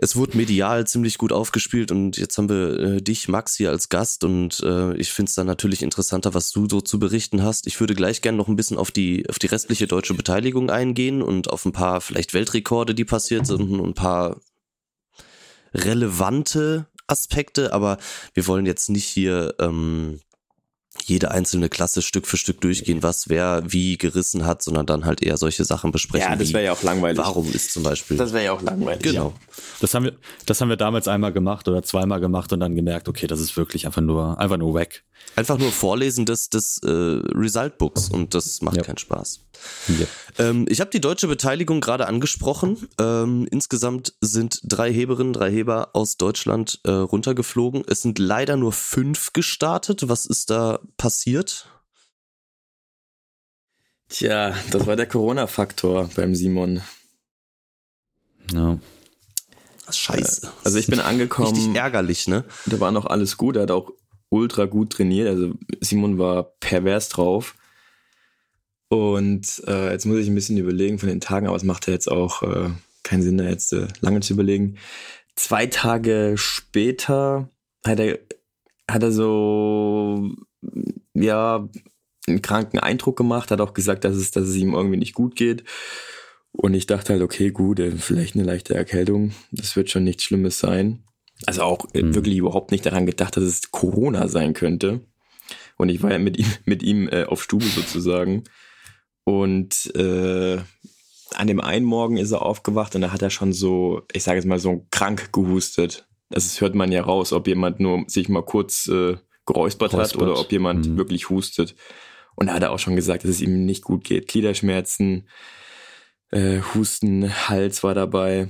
es wurde medial ziemlich gut aufgespielt und jetzt haben wir äh, dich, Max, hier als Gast und äh, ich finde es dann natürlich interessanter, was du so zu berichten hast. Ich würde gleich gerne noch ein bisschen auf die, auf die restliche deutsche Beteiligung eingehen und auf ein paar vielleicht Weltrekorde, die passiert sind und ein paar relevante Aspekte, aber wir wollen jetzt nicht hier ähm, jede einzelne Klasse Stück für Stück durchgehen, was wer wie gerissen hat, sondern dann halt eher solche Sachen besprechen. Ja, das wäre ja auch langweilig. Warum ist zum Beispiel. Das wäre ja auch langweilig. Genau. Das haben wir, das haben wir damals einmal gemacht oder zweimal gemacht und dann gemerkt, okay, das ist wirklich einfach nur, einfach nur weg. Einfach nur Vorlesen des, des äh, Result Books und das macht ja. keinen Spaß. Ja. Ähm, ich habe die deutsche Beteiligung gerade angesprochen. Ähm, insgesamt sind drei Heberinnen, drei Heber aus Deutschland äh, runtergeflogen. Es sind leider nur fünf gestartet. Was ist da passiert? Tja, das war der Corona-Faktor beim Simon. Ja. Scheiße. Also ich bin angekommen. Richtig ärgerlich, ne? Da war noch alles gut. Er hat auch ultra gut trainiert. Also Simon war pervers drauf. Und äh, jetzt muss ich ein bisschen überlegen von den Tagen, aber es macht ja jetzt auch äh, keinen Sinn, da jetzt äh, lange zu überlegen. Zwei Tage später hat er, hat er so, ja, einen kranken Eindruck gemacht, hat auch gesagt, dass es, dass es ihm irgendwie nicht gut geht. Und ich dachte halt, okay, gut, äh, vielleicht eine leichte Erkältung, das wird schon nichts Schlimmes sein. Also auch äh, mhm. wirklich überhaupt nicht daran gedacht, dass es Corona sein könnte. Und ich war ja mit ihm, mit ihm äh, auf Stube sozusagen. Und äh, an dem einen Morgen ist er aufgewacht und da hat er schon so, ich sage jetzt mal, so krank gehustet. Das hört man ja raus, ob jemand nur sich mal kurz äh, geräuspert, hat oder ob jemand mhm. wirklich hustet. Und da hat er auch schon gesagt, dass es ihm nicht gut geht. Gliederschmerzen, äh, Husten, Hals war dabei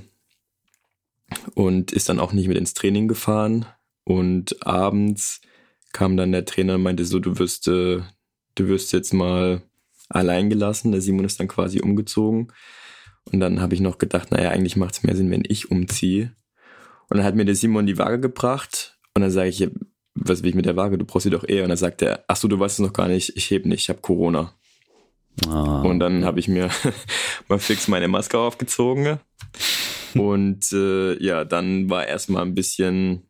und ist dann auch nicht mit ins Training gefahren. Und abends kam dann der Trainer und meinte so, du wirst, äh, du wirst jetzt mal allein gelassen. Der Simon ist dann quasi umgezogen. Und dann habe ich noch gedacht, naja, eigentlich macht es mehr Sinn, wenn ich umziehe. Und dann hat mir der Simon die Waage gebracht. Und dann sage ich, was will ich mit der Waage? Du brauchst sie doch eher. Und dann sagt er, ach so, du weißt es noch gar nicht, ich heb nicht, ich habe Corona. Ah. Und dann habe ich mir mal fix meine Maske aufgezogen. Und äh, ja, dann war erstmal ein bisschen,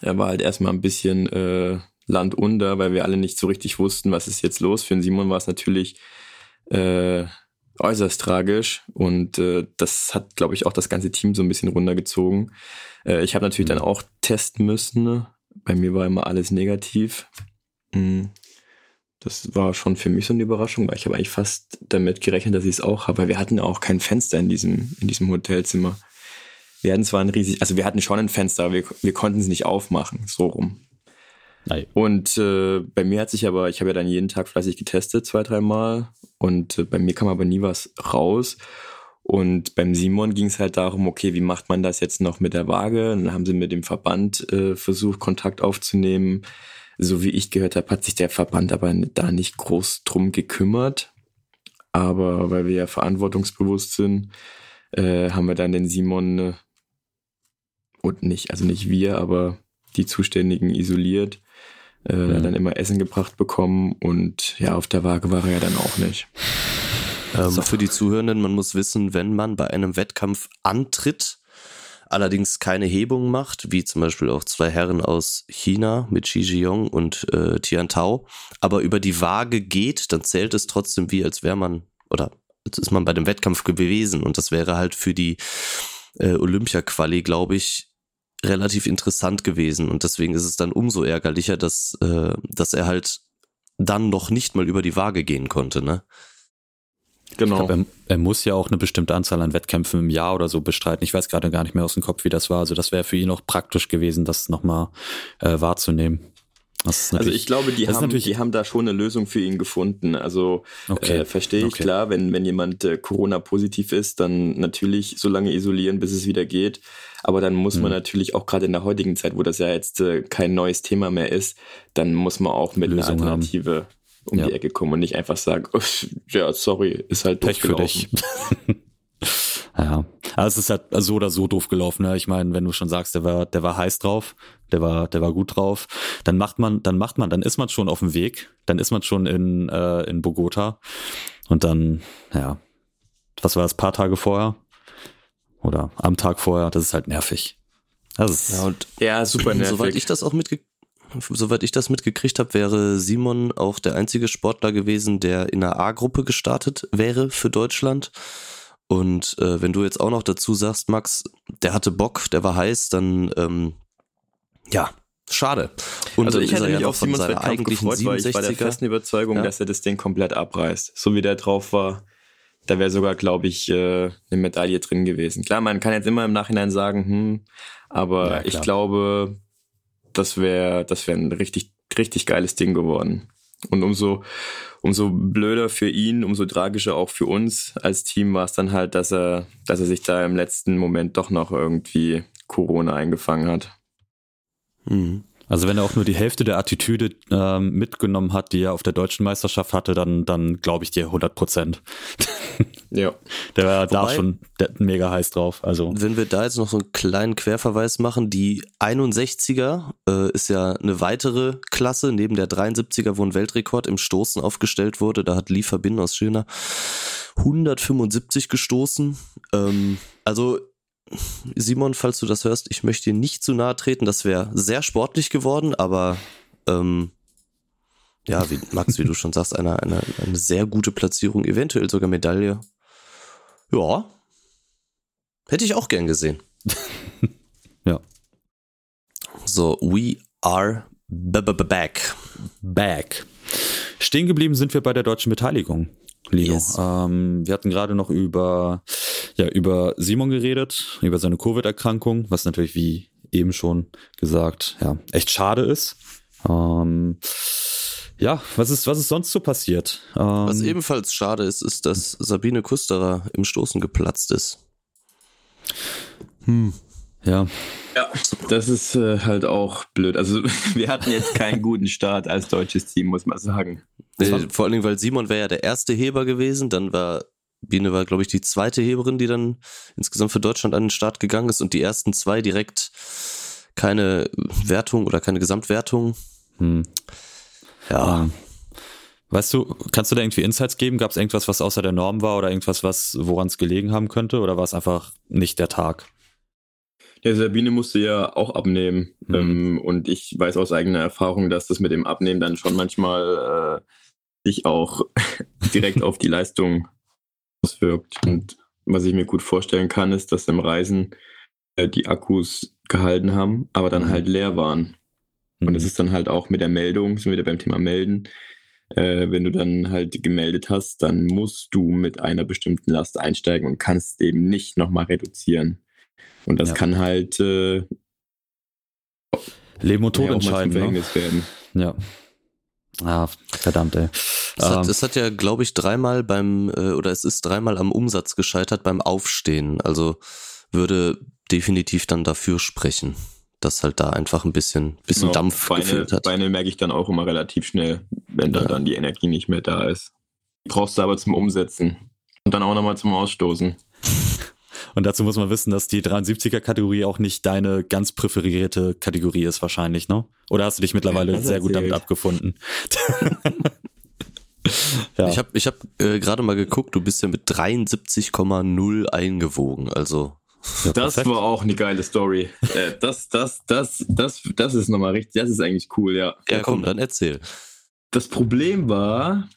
er war halt erstmal ein bisschen äh, Land unter, weil wir alle nicht so richtig wussten, was ist jetzt los. Für den Simon war es natürlich äh, äußerst tragisch und äh, das hat, glaube ich, auch das ganze Team so ein bisschen runtergezogen. Äh, ich habe natürlich mhm. dann auch testen müssen. Bei mir war immer alles negativ. Mhm. Das war schon für mich so eine Überraschung, weil ich habe eigentlich fast damit gerechnet, dass ich es auch habe, wir hatten auch kein Fenster in diesem, in diesem Hotelzimmer. Wir hatten zwar ein riesig, also wir hatten schon ein Fenster, aber wir, wir konnten es nicht aufmachen, so rum. Nein. Und äh, bei mir hat sich aber, ich habe ja dann jeden Tag fleißig getestet, zwei, dreimal. Und äh, bei mir kam aber nie was raus. Und beim Simon ging es halt darum, okay, wie macht man das jetzt noch mit der Waage? Und dann haben sie mit dem Verband äh, versucht, Kontakt aufzunehmen. So wie ich gehört habe, hat sich der Verband aber da nicht groß drum gekümmert. Aber weil wir ja verantwortungsbewusst sind, äh, haben wir dann den Simon äh, und nicht, also nicht wir, aber die Zuständigen isoliert äh, mhm. dann immer Essen gebracht bekommen und ja, auf der Waage war er ja dann auch nicht. Ähm, so. Für die Zuhörenden, man muss wissen, wenn man bei einem Wettkampf antritt, allerdings keine Hebung macht, wie zum Beispiel auch zwei Herren aus China mit Xi Jiong und äh, Tian Tao, aber über die Waage geht, dann zählt es trotzdem wie, als wäre man, oder als ist man bei dem Wettkampf gewesen und das wäre halt für die äh, Olympia-Quali, glaube ich, relativ interessant gewesen und deswegen ist es dann umso ärgerlicher, dass, äh, dass er halt dann noch nicht mal über die Waage gehen konnte, ne? Genau. Glaub, er, er, muss ja auch eine bestimmte Anzahl an Wettkämpfen im Jahr oder so bestreiten. Ich weiß gerade gar nicht mehr aus dem Kopf, wie das war. Also das wäre für ihn auch praktisch gewesen, das nochmal äh, wahrzunehmen. Also ich glaube, die haben, die haben da schon eine Lösung für ihn gefunden. Also okay. äh, verstehe ich okay. klar, wenn, wenn jemand äh, Corona-positiv ist, dann natürlich so lange isolieren, bis es wieder geht. Aber dann muss mhm. man natürlich auch gerade in der heutigen Zeit, wo das ja jetzt äh, kein neues Thema mehr ist, dann muss man auch mit Lösung einer Alternative haben. Um ja. die Ecke kommen und nicht einfach sagen, oh, ja, sorry, ist halt Pech für dich. Ja, aber es ist halt so oder so doof gelaufen. Ne? Ich meine, wenn du schon sagst, der war, der war heiß drauf, der war, der war gut drauf, dann macht man, dann macht man, dann ist man schon auf dem Weg, dann ist man schon in, äh, in Bogota und dann, ja, was war das, paar Tage vorher? oder am Tag vorher. Das ist halt nervig. Das ist ja, und ja, super nervig. Soweit ich das auch mitge soweit ich das mitgekriegt habe, wäre Simon auch der einzige Sportler gewesen, der in der A-Gruppe gestartet wäre für Deutschland. Und äh, wenn du jetzt auch noch dazu sagst, Max, der hatte Bock, der war heiß, dann ähm, ja, schade. Und also ich hätte mich ja auf Simons Wettkampf gefreut, weil ich war der festen Überzeugung, ja. dass er das Ding komplett abreißt. So wie der drauf war, da wäre sogar, glaube ich, äh, eine Medaille drin gewesen. Klar, man kann jetzt immer im Nachhinein sagen, hm, aber ja, ich glaube, das wäre das wäre ein richtig, richtig geiles Ding geworden. Und umso, umso blöder für ihn, umso tragischer auch für uns als Team war es dann halt, dass er, dass er sich da im letzten Moment doch noch irgendwie Corona eingefangen hat. Mhm. Also wenn er auch nur die Hälfte der Attitüde ähm, mitgenommen hat, die er auf der deutschen Meisterschaft hatte, dann, dann glaube ich dir 100 Prozent. ja. Der war da schon mega heiß drauf. Also. Wenn wir da jetzt noch so einen kleinen Querverweis machen, die 61er äh, ist ja eine weitere Klasse, neben der 73er, wo ein Weltrekord im Stoßen aufgestellt wurde. Da hat Lee Verbin aus China 175 gestoßen. Ähm, also Simon, falls du das hörst, ich möchte dir nicht zu nahe treten. Das wäre sehr sportlich geworden, aber ähm, ja, wie, Max, wie du schon sagst, eine, eine, eine sehr gute Platzierung, eventuell sogar Medaille. Ja, hätte ich auch gern gesehen. ja. So, we are back. Back. Stehen geblieben sind wir bei der deutschen Beteiligung. Lino. Yes. Ähm, wir hatten gerade noch über, ja, über Simon geredet, über seine Covid-Erkrankung, was natürlich, wie eben schon gesagt, ja, echt schade ist. Ähm, ja, was ist, was ist sonst so passiert? Ähm, was ebenfalls schade ist, ist, dass Sabine Kusterer im Stoßen geplatzt ist. Hm. Ja. Ja, das ist äh, halt auch blöd. Also wir hatten jetzt keinen guten Start als deutsches Team, muss man sagen. Nee, vor allen Dingen, weil Simon wäre ja der erste Heber gewesen, dann war Biene war, glaube ich, die zweite Heberin, die dann insgesamt für Deutschland an den Start gegangen ist und die ersten zwei direkt keine Wertung oder keine Gesamtwertung. Hm. Ja. Weißt du, kannst du da irgendwie Insights geben? Gab es irgendwas, was außer der Norm war oder irgendwas, was woran es gelegen haben könnte? Oder war es einfach nicht der Tag? Ja, Sabine musste ja auch abnehmen. Mhm. Ähm, und ich weiß aus eigener Erfahrung, dass das mit dem Abnehmen dann schon manchmal äh, sich auch direkt auf die Leistung auswirkt. Und was ich mir gut vorstellen kann, ist, dass im Reisen äh, die Akkus gehalten haben, aber dann mhm. halt leer waren. Mhm. Und es ist dann halt auch mit der Meldung, sind wir wieder beim Thema Melden, äh, wenn du dann halt gemeldet hast, dann musst du mit einer bestimmten Last einsteigen und kannst eben nicht nochmal reduzieren. Und das ja. kann halt äh, Leben und Tod ja, entscheiden. Ne? Werden. Ja. Ah, verdammt, ey. Es hat, ähm, es hat ja, glaube ich, dreimal beim, äh, oder es ist dreimal am Umsatz gescheitert beim Aufstehen. Also würde definitiv dann dafür sprechen, dass halt da einfach ein bisschen, bisschen genau, Dampf Beine, gefüllt hat. Beine merke ich dann auch immer relativ schnell, wenn da ja. dann die Energie nicht mehr da ist. Brauchst du aber zum Umsetzen. Und dann auch nochmal zum Ausstoßen. Und dazu muss man wissen, dass die 73er-Kategorie auch nicht deine ganz präferierte Kategorie ist, wahrscheinlich, ne? Oder hast du dich mittlerweile ja, sehr gut damit abgefunden? ja. Ich habe ich hab, äh, gerade mal geguckt, du bist ja mit 73,0 eingewogen, also. Ja, das war auch eine geile Story. äh, das, das, das, das, das ist nochmal richtig, das ist eigentlich cool, ja. Ja, komm, dann erzähl. Das Problem war,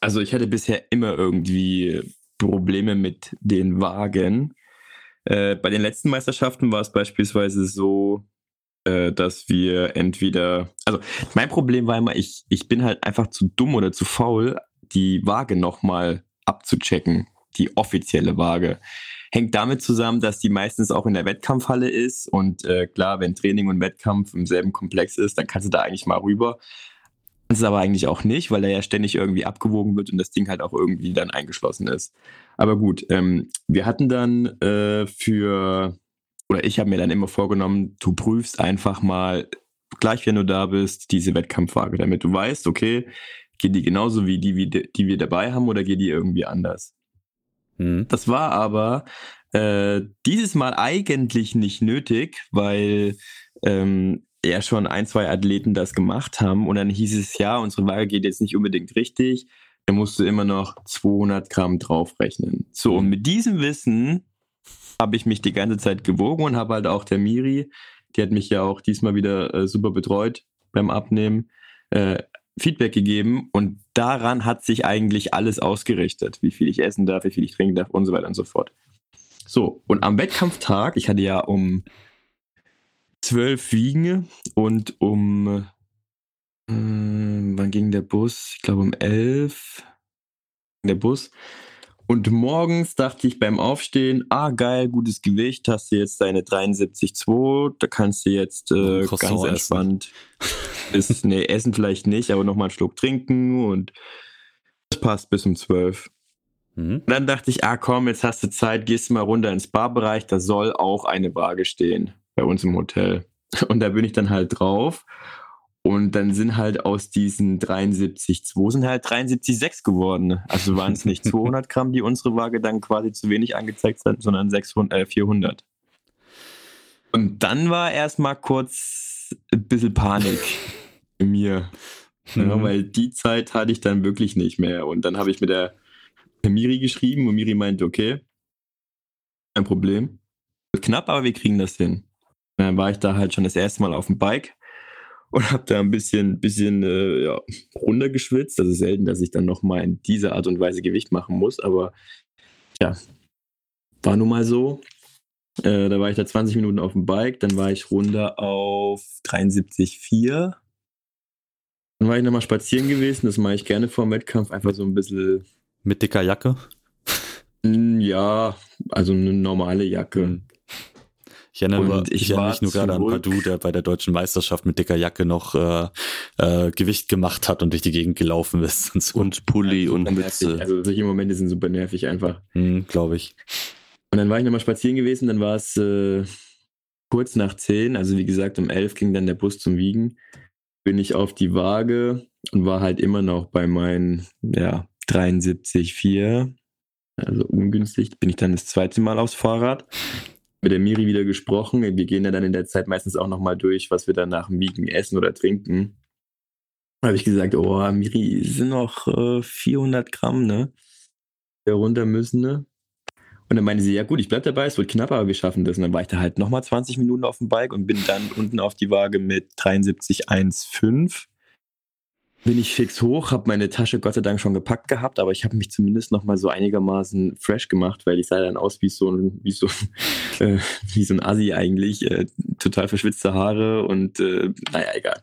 also ich hatte bisher immer irgendwie Probleme mit den Wagen. Äh, bei den letzten Meisterschaften war es beispielsweise so, äh, dass wir entweder, also mein Problem war immer, ich, ich bin halt einfach zu dumm oder zu faul, die Waage nochmal abzuchecken, die offizielle Waage. Hängt damit zusammen, dass die meistens auch in der Wettkampfhalle ist und äh, klar, wenn Training und Wettkampf im selben Komplex ist, dann kannst du da eigentlich mal rüber. Das ist aber eigentlich auch nicht, weil er ja ständig irgendwie abgewogen wird und das Ding halt auch irgendwie dann eingeschlossen ist. Aber gut, ähm, wir hatten dann äh, für, oder ich habe mir dann immer vorgenommen, du prüfst einfach mal, gleich wenn du da bist, diese Wettkampfwaage, damit du weißt, okay, geht die genauso wie die, wie die, die wir dabei haben oder geht die irgendwie anders? Mhm. Das war aber äh, dieses Mal eigentlich nicht nötig, weil ähm, ja schon ein, zwei Athleten das gemacht haben und dann hieß es, ja, unsere Waage geht jetzt nicht unbedingt richtig, dann musst du immer noch 200 Gramm draufrechnen. So, und mit diesem Wissen habe ich mich die ganze Zeit gewogen und habe halt auch der Miri, die hat mich ja auch diesmal wieder äh, super betreut beim Abnehmen, äh, Feedback gegeben und daran hat sich eigentlich alles ausgerichtet, wie viel ich essen darf, wie viel ich trinken darf und so weiter und so fort. So, und am Wettkampftag, ich hatte ja um zwölf Wiegen und um, äh, wann ging der Bus? Ich glaube um elf der Bus. Und morgens dachte ich beim Aufstehen, ah geil, gutes Gewicht, hast du jetzt deine 73,2, da kannst du jetzt äh, ganz entspannt ist, nee, essen vielleicht nicht, aber nochmal einen Schluck trinken und das passt bis um 12. Mhm. Dann dachte ich, ah komm, jetzt hast du Zeit, gehst du mal runter ins Barbereich, da soll auch eine Waage stehen bei uns im Hotel. Und da bin ich dann halt drauf und dann sind halt aus diesen 73,2 sind halt 73,6 geworden. Also waren es nicht 200 Gramm, die unsere Waage dann quasi zu wenig angezeigt hat, sondern 600, äh, 400. Und dann war erstmal kurz ein bisschen Panik in mir. Mhm. Ja, weil die Zeit hatte ich dann wirklich nicht mehr. Und dann habe ich mit der Miri geschrieben und Miri meinte, okay, kein Problem. Knapp, aber wir kriegen das hin. Und dann war ich da halt schon das erste Mal auf dem Bike und habe da ein bisschen, bisschen äh, ja, runtergeschwitzt. Das ist selten, dass ich dann nochmal in dieser Art und Weise Gewicht machen muss, aber ja, war nun mal so. Äh, da war ich da 20 Minuten auf dem Bike, dann war ich runter auf 73,4. Dann war ich nochmal spazieren gewesen, das mache ich gerne vor dem Wettkampf, einfach so ein bisschen. Mit dicker Jacke? Ja, also eine normale Jacke. Mhm. Ich erinnere, ich, ich erinnere mich nur gerade an Padu, der bei der deutschen Meisterschaft mit dicker Jacke noch äh, äh, Gewicht gemacht hat und durch die Gegend gelaufen ist. Und, so. und Pulli und Mütze. Also solche Momente sind super nervig einfach. Mhm, Glaube ich. Und dann war ich nochmal spazieren gewesen, dann war es äh, kurz nach zehn, also wie gesagt, um elf ging dann der Bus zum Wiegen. Bin ich auf die Waage und war halt immer noch bei meinen ja, 73,4. Also ungünstig. Bin ich dann das zweite Mal aufs Fahrrad mit der Miri wieder gesprochen. Wir gehen ja dann in der Zeit meistens auch nochmal durch, was wir dann nach dem Wiegen essen oder trinken. Da habe ich gesagt, oh, Miri, sind noch äh, 400 Gramm, ne? Der runter müssen, ne? Und dann meinte sie, ja gut, ich bleib dabei, es wird knapp, aber wir schaffen das. Und dann war ich da halt nochmal 20 Minuten auf dem Bike und bin dann unten auf die Waage mit 73,15 bin ich fix hoch, habe meine Tasche Gott sei Dank schon gepackt gehabt, aber ich habe mich zumindest noch mal so einigermaßen fresh gemacht, weil ich sah dann aus wie so ein, wie so, äh, wie so ein Assi eigentlich, äh, total verschwitzte Haare und äh, naja, egal.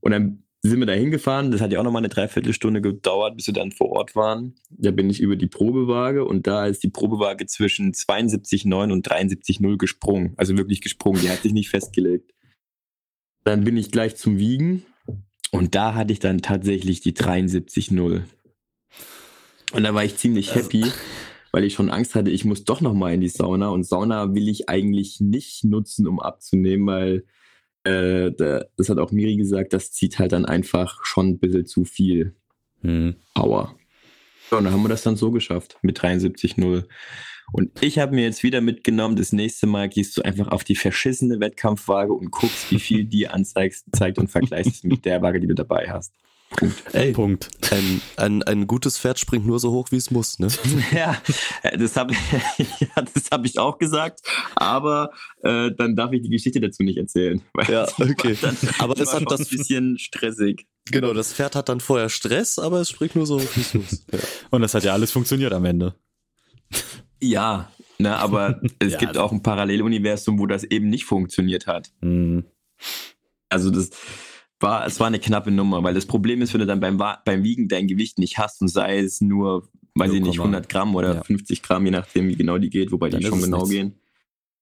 Und dann sind wir da hingefahren, das hat ja auch noch mal eine Dreiviertelstunde gedauert, bis wir dann vor Ort waren. Da bin ich über die Probewaage und da ist die Probewaage zwischen 72,9 und 73,0 gesprungen, also wirklich gesprungen, die hat sich nicht festgelegt. Dann bin ich gleich zum Wiegen und da hatte ich dann tatsächlich die 73-0. Und da war ich ziemlich happy, weil ich schon Angst hatte, ich muss doch noch mal in die Sauna. Und Sauna will ich eigentlich nicht nutzen, um abzunehmen, weil äh, das hat auch Miri gesagt, das zieht halt dann einfach schon ein bisschen zu viel hm. Power. So, und dann haben wir das dann so geschafft mit 73-0. Und ich habe mir jetzt wieder mitgenommen, das nächste Mal gehst du einfach auf die verschissene Wettkampfwaage und guckst, wie viel die anzeigt zeigt und vergleichst mit der Waage, die du dabei hast. Punkt. Ey, Punkt. Ein, ein, ein gutes Pferd springt nur so hoch, wie es muss, ne? ja, das habe ja, hab ich auch gesagt, aber äh, dann darf ich die Geschichte dazu nicht erzählen. ja, okay. Dann, aber das hat das ein bisschen stressig. Genau, das Pferd hat dann vorher Stress, aber es springt nur so hoch, wie es muss. Ja. Und das hat ja alles funktioniert am Ende. Ja, ne, aber es ja, gibt auch ein Paralleluniversum, wo das eben nicht funktioniert hat. Mhm. Also das war, es war eine knappe Nummer, weil das Problem ist, wenn du dann beim, beim Wiegen dein Gewicht nicht hast und sei es nur, weiß ich nicht, 100 Gramm oder ja. 50 Gramm, je nachdem, wie genau die geht, wobei dann die schon genau nichts. gehen,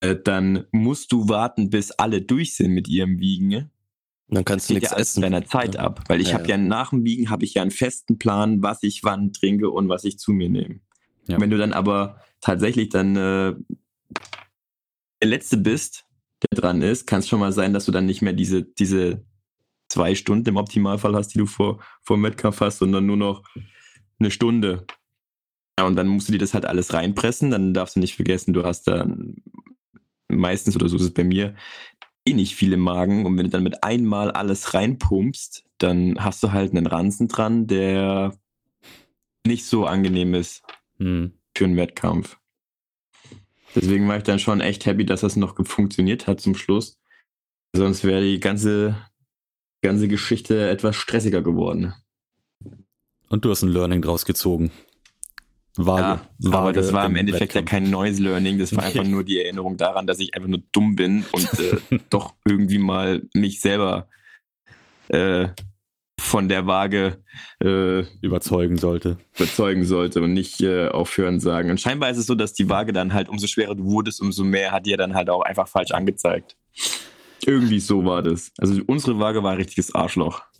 äh, dann musst du warten, bis alle durch sind mit ihrem Wiegen. Ne? Dann kannst du nichts ja essen. deiner Zeit ja. ab, weil ich ja, habe ja nach dem Wiegen habe ich ja einen festen Plan, was ich wann trinke und was ich zu mir nehme. Wenn du dann aber tatsächlich dann äh, der Letzte bist, der dran ist, kann es schon mal sein, dass du dann nicht mehr diese, diese zwei Stunden im Optimalfall hast, die du vor, vor dem Wettkampf hast, sondern nur noch eine Stunde. Ja, und dann musst du dir das halt alles reinpressen. Dann darfst du nicht vergessen, du hast dann meistens, oder so ist es bei mir, eh nicht viel im Magen. Und wenn du dann mit einmal alles reinpumpst, dann hast du halt einen Ranzen dran, der nicht so angenehm ist. Hm für einen Wettkampf. Deswegen war ich dann schon echt happy, dass das noch funktioniert hat zum Schluss. Sonst wäre die ganze, ganze Geschichte etwas stressiger geworden. Und du hast ein Learning draus gezogen. Waage, ja, Waage aber das war im Endeffekt Wettkampf. ja kein neues Learning. Das war einfach nur die Erinnerung daran, dass ich einfach nur dumm bin und äh, doch irgendwie mal mich selber äh, von der Waage äh, überzeugen sollte. Überzeugen sollte und nicht äh, aufhören sagen. Und scheinbar ist es so, dass die Waage dann halt, umso schwerer du wurdest, umso mehr hat dir dann halt auch einfach falsch angezeigt. Irgendwie so war das. Also unsere Waage war ein richtiges Arschloch.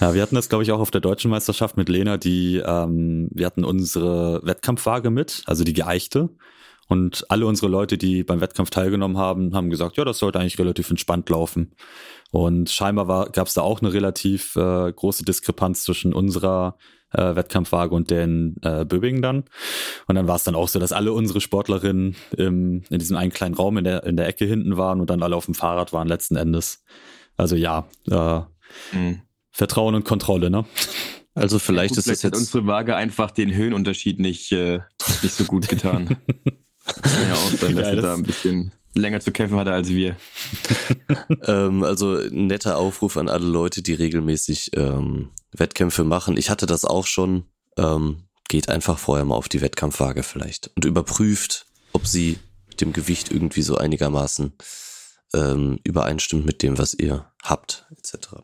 Ja, wir hatten das, glaube ich, auch auf der deutschen Meisterschaft mit Lena, die, ähm, wir hatten unsere Wettkampfwaage mit, also die geeichte. Und alle unsere Leute, die beim Wettkampf teilgenommen haben, haben gesagt, ja, das sollte eigentlich relativ entspannt laufen. Und scheinbar gab es da auch eine relativ äh, große Diskrepanz zwischen unserer äh, Wettkampfwaage und den äh, Böbingen dann. Und dann war es dann auch so, dass alle unsere Sportlerinnen im, in diesem einen kleinen Raum in der, in der Ecke hinten waren und dann alle auf dem Fahrrad waren letzten Endes. Also ja, äh, mhm. Vertrauen und Kontrolle, ne? Also vielleicht ja, gut, ist vielleicht das jetzt unsere Waage einfach den Höhenunterschied nicht, äh, nicht so gut getan. ja auch sein, dass er da ein bisschen länger zu kämpfen hatte als wir. ähm, also netter Aufruf an alle Leute, die regelmäßig ähm, Wettkämpfe machen. Ich hatte das auch schon. Ähm, geht einfach vorher mal auf die Wettkampfwaage vielleicht und überprüft, ob sie mit dem Gewicht irgendwie so einigermaßen ähm, übereinstimmt mit dem, was ihr habt, etc.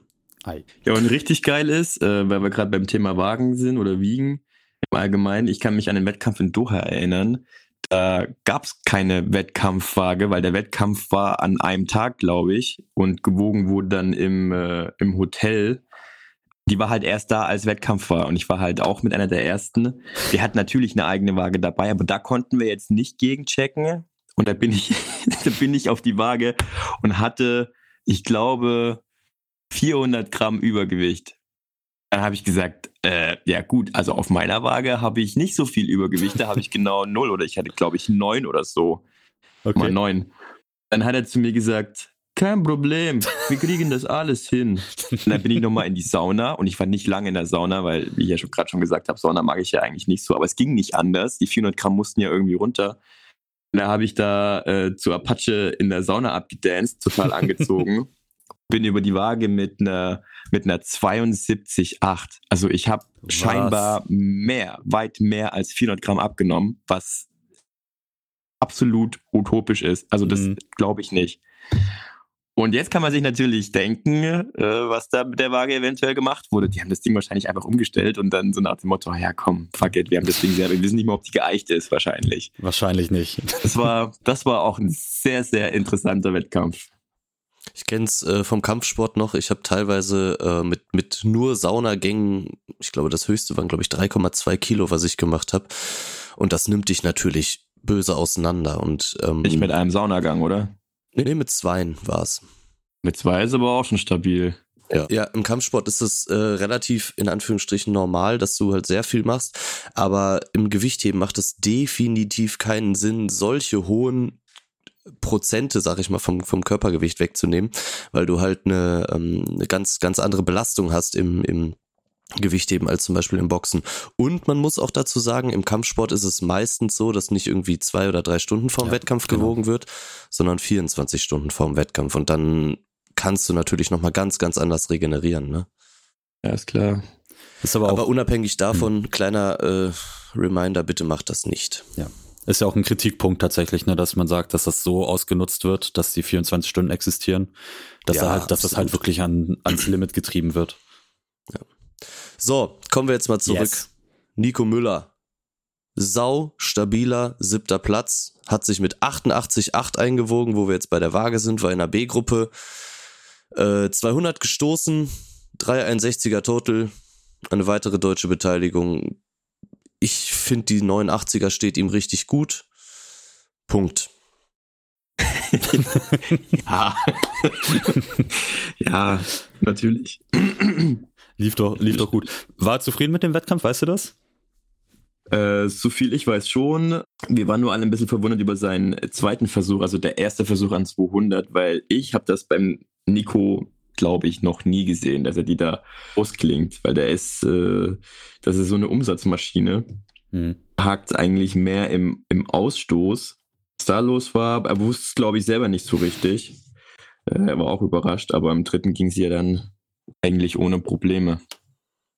Ja, und richtig geil ist, äh, weil wir gerade beim Thema Wagen sind oder Wiegen im Allgemeinen, ich kann mich an den Wettkampf in Doha erinnern. Da gab es keine Wettkampfwaage, weil der Wettkampf war an einem Tag, glaube ich, und gewogen wurde dann im, äh, im Hotel. Die war halt erst da, als Wettkampf war. Und ich war halt auch mit einer der ersten. Wir hatten natürlich eine eigene Waage dabei, aber da konnten wir jetzt nicht gegenchecken. Und da bin ich, da bin ich auf die Waage und hatte, ich glaube, 400 Gramm Übergewicht. Dann habe ich gesagt, äh, ja gut, also auf meiner Waage habe ich nicht so viel Übergewicht, da habe ich genau null oder ich hatte, glaube ich, neun oder so. Okay. Mal neun. Dann hat er zu mir gesagt, kein Problem, wir kriegen das alles hin. Und dann bin ich nochmal in die Sauna und ich war nicht lange in der Sauna, weil, wie ich ja schon gerade schon gesagt habe, Sauna mag ich ja eigentlich nicht so, aber es ging nicht anders. Die 400 Gramm mussten ja irgendwie runter. Und da habe ich da äh, zu Apache in der Sauna abgedanced, total angezogen bin über die Waage mit einer mit einer 72,8. Also ich habe scheinbar mehr, weit mehr als 400 Gramm abgenommen, was absolut utopisch ist. Also das mhm. glaube ich nicht. Und jetzt kann man sich natürlich denken, äh, was da mit der Waage eventuell gemacht wurde. Die haben das Ding wahrscheinlich einfach umgestellt und dann so nach dem Motto, ja komm, fuck it, wir haben das Ding selber. Wir wissen nicht mehr, ob die geeicht ist, wahrscheinlich. Wahrscheinlich nicht. Das war, das war auch ein sehr, sehr interessanter Wettkampf. Ich kenne es äh, vom Kampfsport noch. Ich habe teilweise äh, mit, mit nur Saunagängen, ich glaube, das höchste waren, glaube ich, 3,2 Kilo, was ich gemacht habe. Und das nimmt dich natürlich böse auseinander. Und, ähm, Nicht mit einem Saunagang, oder? Nee, nee mit zweien war's. Mit zwei ist aber auch schon stabil. Ja. ja, im Kampfsport ist es äh, relativ in Anführungsstrichen normal, dass du halt sehr viel machst, aber im Gewichtheben macht es definitiv keinen Sinn, solche hohen Prozente, sag ich mal, vom, vom Körpergewicht wegzunehmen, weil du halt eine, ähm, eine ganz, ganz andere Belastung hast im, im Gewichtheben als zum Beispiel im Boxen. Und man muss auch dazu sagen, im Kampfsport ist es meistens so, dass nicht irgendwie zwei oder drei Stunden vorm ja, Wettkampf genau. gewogen wird, sondern 24 Stunden vorm Wettkampf. Und dann kannst du natürlich nochmal ganz, ganz anders regenerieren, ne? Ja, ist klar. Ist aber, aber unabhängig davon, hm. kleiner äh, Reminder, bitte macht das nicht. Ja. Ist ja auch ein Kritikpunkt tatsächlich, ne, dass man sagt, dass das so ausgenutzt wird, dass die 24 Stunden existieren, dass, ja, halt, dass das halt wirklich an, ans Limit getrieben wird. Ja. So, kommen wir jetzt mal zurück. Yes. Nico Müller. Sau stabiler siebter Platz, hat sich mit 88,8 eingewogen, wo wir jetzt bei der Waage sind, war in der B-Gruppe. Äh, 200 gestoßen, 361er Total, eine weitere deutsche Beteiligung ich finde, die 89er steht ihm richtig gut. Punkt. ja. ja, natürlich. lief doch, lief doch gut. War zufrieden mit dem Wettkampf, weißt du das? Äh, so viel ich weiß schon. Wir waren nur alle ein bisschen verwundert über seinen zweiten Versuch, also der erste Versuch an 200, weil ich habe das beim Nico, glaube ich, noch nie gesehen, dass er die da ausklingt, weil der ist, äh, das ist so eine Umsatzmaschine. Mhm. Hakt eigentlich mehr im, im Ausstoß. Was da los war, er wusste es, glaube ich, selber nicht so richtig. Äh, er war auch überrascht, aber im dritten ging es ja dann eigentlich ohne Probleme.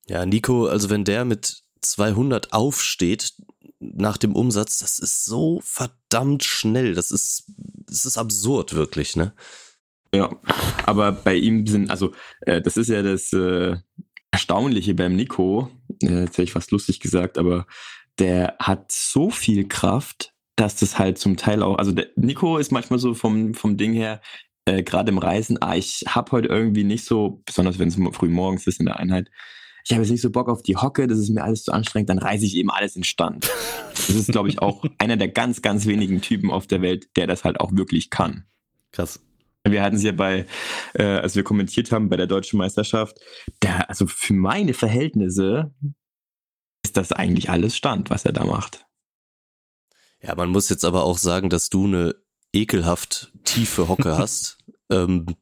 Ja, Nico, also wenn der mit 200 aufsteht nach dem Umsatz, das ist so verdammt schnell. Das ist, das ist absurd, wirklich, ne? Ja, aber bei ihm sind, also, äh, das ist ja das äh, Erstaunliche beim Nico, äh, jetzt hätte ich fast lustig gesagt, aber der hat so viel Kraft, dass das halt zum Teil auch, also der Nico ist manchmal so vom, vom Ding her, äh, gerade im Reisen, ah, ich habe heute irgendwie nicht so, besonders wenn es früh morgens ist in der Einheit, ich habe jetzt nicht so Bock auf die Hocke, das ist mir alles zu anstrengend, dann reise ich eben alles in Stand. Das ist, glaube ich, auch einer der ganz, ganz wenigen Typen auf der Welt, der das halt auch wirklich kann. Krass. Wir hatten es ja bei, äh, als wir kommentiert haben bei der deutschen Meisterschaft, der, also für meine Verhältnisse ist das eigentlich alles Stand, was er da macht. Ja, man muss jetzt aber auch sagen, dass du eine ekelhaft tiefe Hocke hast. ähm,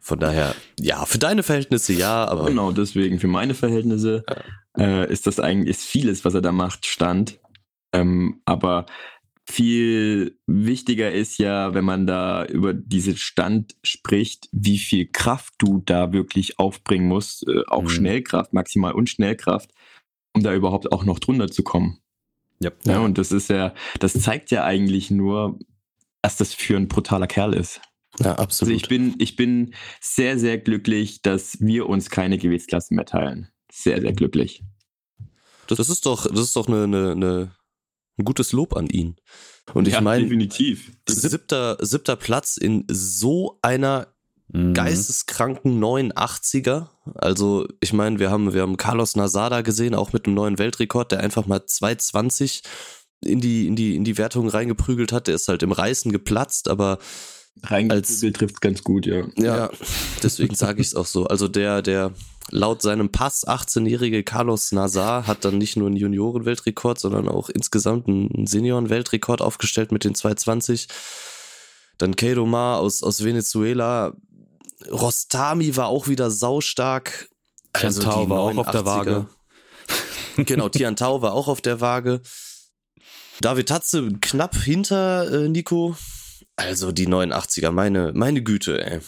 von daher, ja, für deine Verhältnisse ja, aber. Genau, deswegen, für meine Verhältnisse äh, ist das eigentlich, ist vieles, was er da macht, Stand. Ähm, aber viel wichtiger ist ja, wenn man da über diesen Stand spricht, wie viel Kraft du da wirklich aufbringen musst, äh, auch mhm. Schnellkraft, maximal und Schnellkraft, um da überhaupt auch noch drunter zu kommen. Ja. ja. Und das ist ja, das zeigt ja eigentlich nur, was das für ein brutaler Kerl ist. Ja, absolut. Also ich bin, ich bin sehr, sehr glücklich, dass wir uns keine Gewichtsklassen mehr teilen. Sehr, sehr glücklich. Das, das ist doch, das ist doch eine, eine, eine, ein gutes Lob an ihn. Und ich ja, meine, definitiv. Siebter, siebter Platz in so einer mhm. geisteskranken 89er. Also, ich meine, wir haben, wir haben Carlos Nazada gesehen, auch mit einem neuen Weltrekord, der einfach mal 220 in die, in die, in die Wertung reingeprügelt hat. Der ist halt im Reißen geplatzt, aber Reingeprügelt trifft ganz gut, ja. Ja, deswegen sage ich es auch so. Also der, der laut seinem Pass 18-jährige Carlos Nazar hat dann nicht nur einen Junioren-Weltrekord, sondern auch insgesamt einen Senioren-Weltrekord aufgestellt mit den 220. Dann Kedo Ma aus, aus Venezuela. Rostami war auch wieder saustark. Also Tiantau war auch auf der Waage. genau, Tiantau war auch auf der Waage. David Tatze knapp hinter äh, Nico. Also die 89er, meine, meine Güte, ey.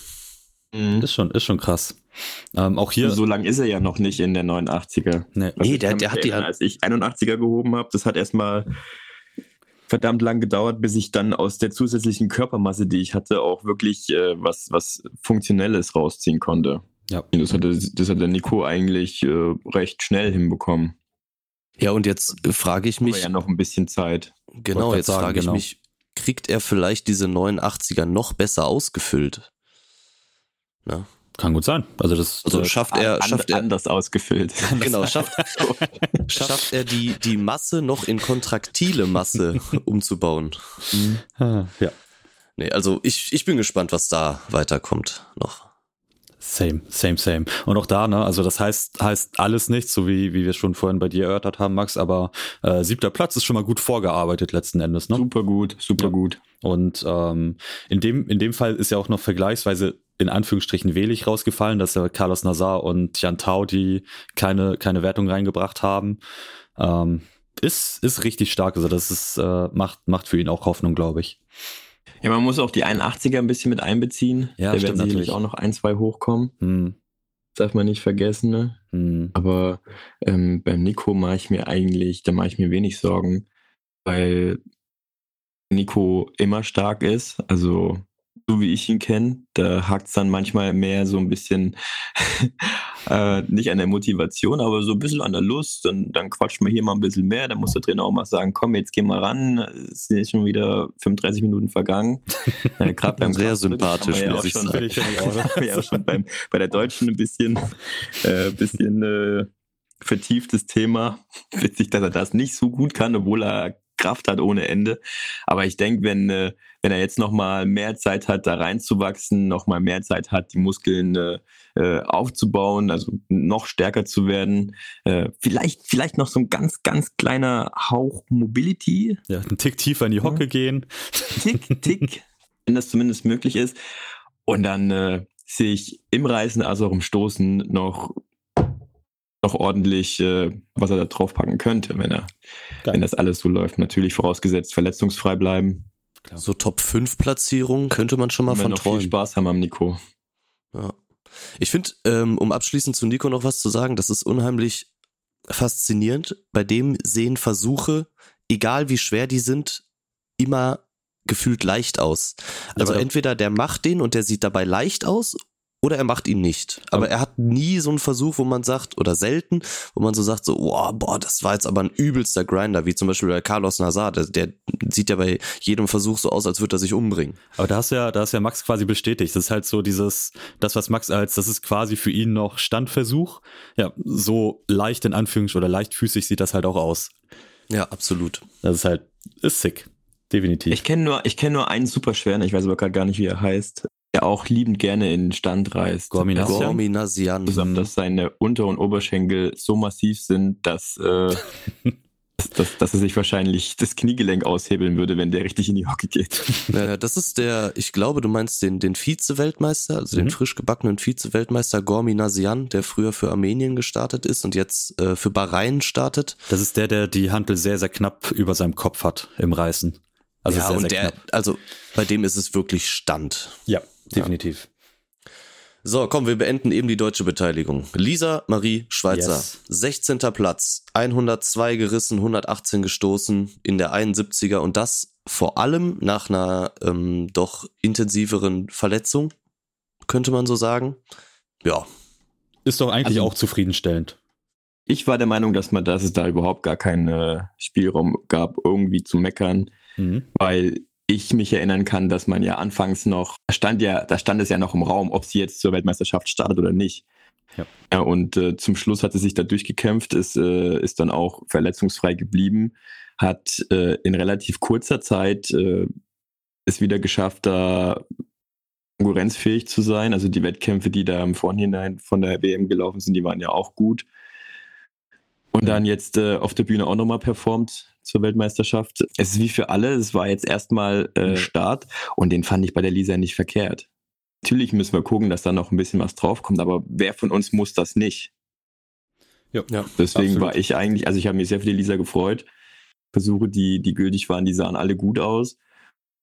Mhm. Ist schon, ist schon krass. Ähm, auch hier. So lange ist er ja noch nicht in der 89er. Nee, nee der, der hat die. Als ich 81er gehoben habe, das hat erstmal verdammt lang gedauert, bis ich dann aus der zusätzlichen Körpermasse, die ich hatte, auch wirklich äh, was, was Funktionelles rausziehen konnte. Ja. Das hat, das hat der Nico eigentlich äh, recht schnell hinbekommen. Ja, und jetzt frage ich mich. Aber ja noch ein bisschen Zeit. Genau, jetzt sagen, frage ich genau. mich, kriegt er vielleicht diese 89er noch besser ausgefüllt? Na? Kann gut sein. Also das also schafft er, an, schafft er anders ausgefüllt. Genau, schafft, schafft er die die Masse noch in kontraktile Masse umzubauen. Mhm. Ja. Nee, also ich ich bin gespannt, was da weiterkommt noch. Same, same, same. Und auch da, ne, also das heißt, heißt alles nichts, so wie, wie wir schon vorhin bei dir erörtert haben, Max, aber äh, siebter Platz ist schon mal gut vorgearbeitet letzten Endes, ne? Super gut, super ja. gut. Und ähm, in, dem, in dem Fall ist ja auch noch vergleichsweise in Anführungsstrichen wehlich rausgefallen, dass ja Carlos Nazar und Jan Tau, die keine, keine Wertung reingebracht haben. Ähm, ist, ist richtig stark. Also das ist, äh, macht, macht für ihn auch Hoffnung, glaube ich. Ja, man muss auch die 81er ein bisschen mit einbeziehen. Ja, da werden sicherlich auch noch ein, zwei hochkommen. Hm. Darf man nicht vergessen, ne? Hm. Aber ähm, beim Nico mache ich mir eigentlich, da mache ich mir wenig Sorgen, weil Nico immer stark ist. Also so wie ich ihn kenne. Da hakt es dann manchmal mehr so ein bisschen, äh, nicht an der Motivation, aber so ein bisschen an der Lust. Und dann quatscht man hier mal ein bisschen mehr. Dann muss der Trainer auch mal sagen, komm, jetzt geh mal ran. Es sind jetzt schon wieder 35 Minuten vergangen. Äh, Gerade beim Sehr sympathisch, ja muss ich sagen. Schon, ja schon beim, bei der Deutschen ein bisschen, äh, bisschen äh, vertieftes Thema. Witzig, dass er das nicht so gut kann, obwohl er Kraft hat ohne Ende. Aber ich denke, wenn, äh, wenn er jetzt nochmal mehr Zeit hat, da reinzuwachsen, nochmal mehr Zeit hat, die Muskeln äh, äh, aufzubauen, also noch stärker zu werden, äh, vielleicht, vielleicht noch so ein ganz, ganz kleiner Hauch Mobility. Ja, einen Tick tiefer in die Hocke ja. gehen. Tick, Tick, wenn das zumindest möglich ist. Und dann äh, sehe ich im Reißen, also auch im Stoßen noch noch ordentlich, äh, was er da draufpacken könnte, wenn er, Geil. wenn das alles so läuft. Natürlich vorausgesetzt verletzungsfrei bleiben. Klar. So Top 5 Platzierung könnte man schon mal von noch träumen. Viel Spaß haben am Nico. Ja. Ich finde, ähm, um abschließend zu Nico noch was zu sagen, das ist unheimlich faszinierend. Bei dem sehen Versuche, egal wie schwer die sind, immer gefühlt leicht aus. Also ja, entweder der macht den und der sieht dabei leicht aus oder er macht ihn nicht. Aber okay. er hat nie so einen Versuch, wo man sagt, oder selten, wo man so sagt, so, oh, boah, das war jetzt aber ein übelster Grinder, wie zum Beispiel bei Carlos Nazar, der, der sieht ja bei jedem Versuch so aus, als würde er sich umbringen. Aber da hast ja, da hast ja Max quasi bestätigt. Das ist halt so dieses, das, was Max als, das ist quasi für ihn noch Standversuch. Ja, so leicht in Anführungs- oder leichtfüßig sieht das halt auch aus. Ja, absolut. Das ist halt, ist sick. Definitiv. Ich kenne nur, ich kenne nur einen super schweren, ich weiß aber gerade gar nicht, wie er heißt der auch liebend gerne in den Stand reist. Gorminasian. Gorminasian. Zusammen, dass seine Unter- und Oberschenkel so massiv sind, dass, äh, dass, dass, dass, er sich wahrscheinlich das Kniegelenk aushebeln würde, wenn der richtig in die Hocke geht. Ja, das ist der, ich glaube, du meinst den, den Vize-Weltmeister, also mhm. den frisch gebackenen Vize-Weltmeister Gorminasian, der früher für Armenien gestartet ist und jetzt äh, für Bahrain startet. Das ist der, der die Hantel sehr, sehr knapp über seinem Kopf hat im Reißen. Also ja, sehr, und sehr der, knapp. also bei dem ist es wirklich Stand. Ja, definitiv. Ja. So, komm, wir beenden eben die deutsche Beteiligung. Lisa Marie Schweizer, yes. 16. Platz, 102 gerissen, 118 gestoßen in der 71er und das vor allem nach einer ähm, doch intensiveren Verletzung, könnte man so sagen. Ja. Ist doch eigentlich also, auch zufriedenstellend. Ich war der Meinung, dass man, dass es da überhaupt gar keinen Spielraum gab, irgendwie zu meckern, mhm. weil ich mich erinnern kann, dass man ja anfangs noch, da stand ja, da stand es ja noch im Raum, ob sie jetzt zur Weltmeisterschaft startet oder nicht. Ja. ja und äh, zum Schluss hat sie sich da durchgekämpft, ist, äh, ist dann auch verletzungsfrei geblieben, hat äh, in relativ kurzer Zeit äh, es wieder geschafft, da konkurrenzfähig zu sein. Also die Wettkämpfe, die da im Vorhinein von der WM gelaufen sind, die waren ja auch gut. Und dann jetzt äh, auf der Bühne auch nochmal performt zur Weltmeisterschaft. Es ist wie für alle, es war jetzt erstmal äh, Start und den fand ich bei der Lisa nicht verkehrt. Natürlich müssen wir gucken, dass da noch ein bisschen was draufkommt, aber wer von uns muss das nicht? Ja, ja Deswegen absolut. war ich eigentlich, also ich habe mich sehr für die Lisa gefreut. Versuche, die, die gültig waren, die sahen alle gut aus.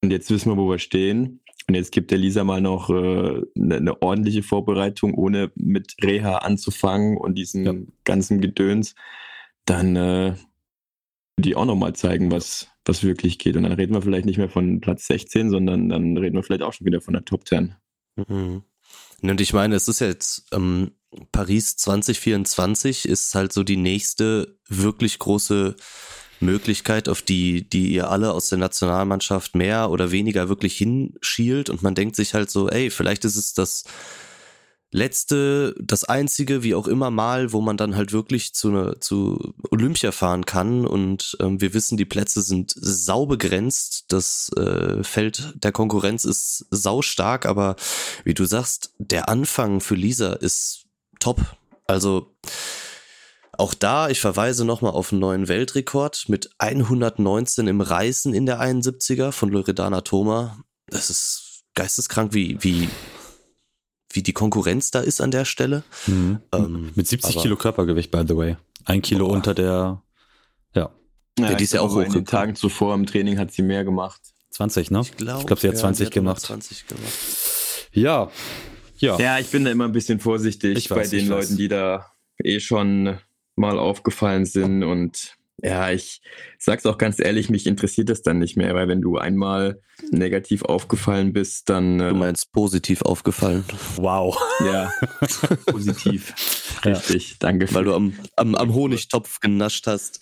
Und jetzt wissen wir, wo wir stehen. Und jetzt gibt der Lisa mal noch äh, eine, eine, ordentliche Vorbereitung, ohne mit Reha anzufangen und diesen ja. ganzen Gedöns. Dann äh, die auch nochmal zeigen, was, was wirklich geht. Und dann reden wir vielleicht nicht mehr von Platz 16, sondern dann reden wir vielleicht auch schon wieder von der Top 10. Mhm. Und ich meine, es ist jetzt ähm, Paris 2024 ist halt so die nächste wirklich große Möglichkeit, auf die, die ihr alle aus der Nationalmannschaft mehr oder weniger wirklich hinschielt. Und man denkt sich halt so, ey, vielleicht ist es das letzte, das einzige, wie auch immer Mal, wo man dann halt wirklich zu, ne, zu Olympia fahren kann. Und ähm, wir wissen, die Plätze sind sau begrenzt. Das äh, Feld der Konkurrenz ist sau stark, aber wie du sagst, der Anfang für Lisa ist top. Also auch da, ich verweise nochmal auf einen neuen Weltrekord mit 119 im Reißen in der 71er von Loredana Thoma. Das ist geisteskrank, wie, wie wie die Konkurrenz da ist an der Stelle. Mhm. Ähm, Mit 70 Kilo Körpergewicht, by the way. Ein Kilo oh. unter der, ja. Ja, ja die ist ja auch hoch. In den Tagen zuvor im Training hat sie mehr gemacht. 20, ne? Ich glaube, glaub, sie hat ja, 20 sie hat gemacht. 20 gemacht. Ja. Ja. Ja, ich bin da immer ein bisschen vorsichtig ich bei weiß, den Leuten, die da eh schon mal aufgefallen sind und ja, ich sag's auch ganz ehrlich, mich interessiert das dann nicht mehr, weil wenn du einmal negativ aufgefallen bist, dann. Äh, du meinst positiv aufgefallen. Wow. Ja, positiv. Richtig, ja. danke. Weil du am, am, am Honigtopf genascht hast.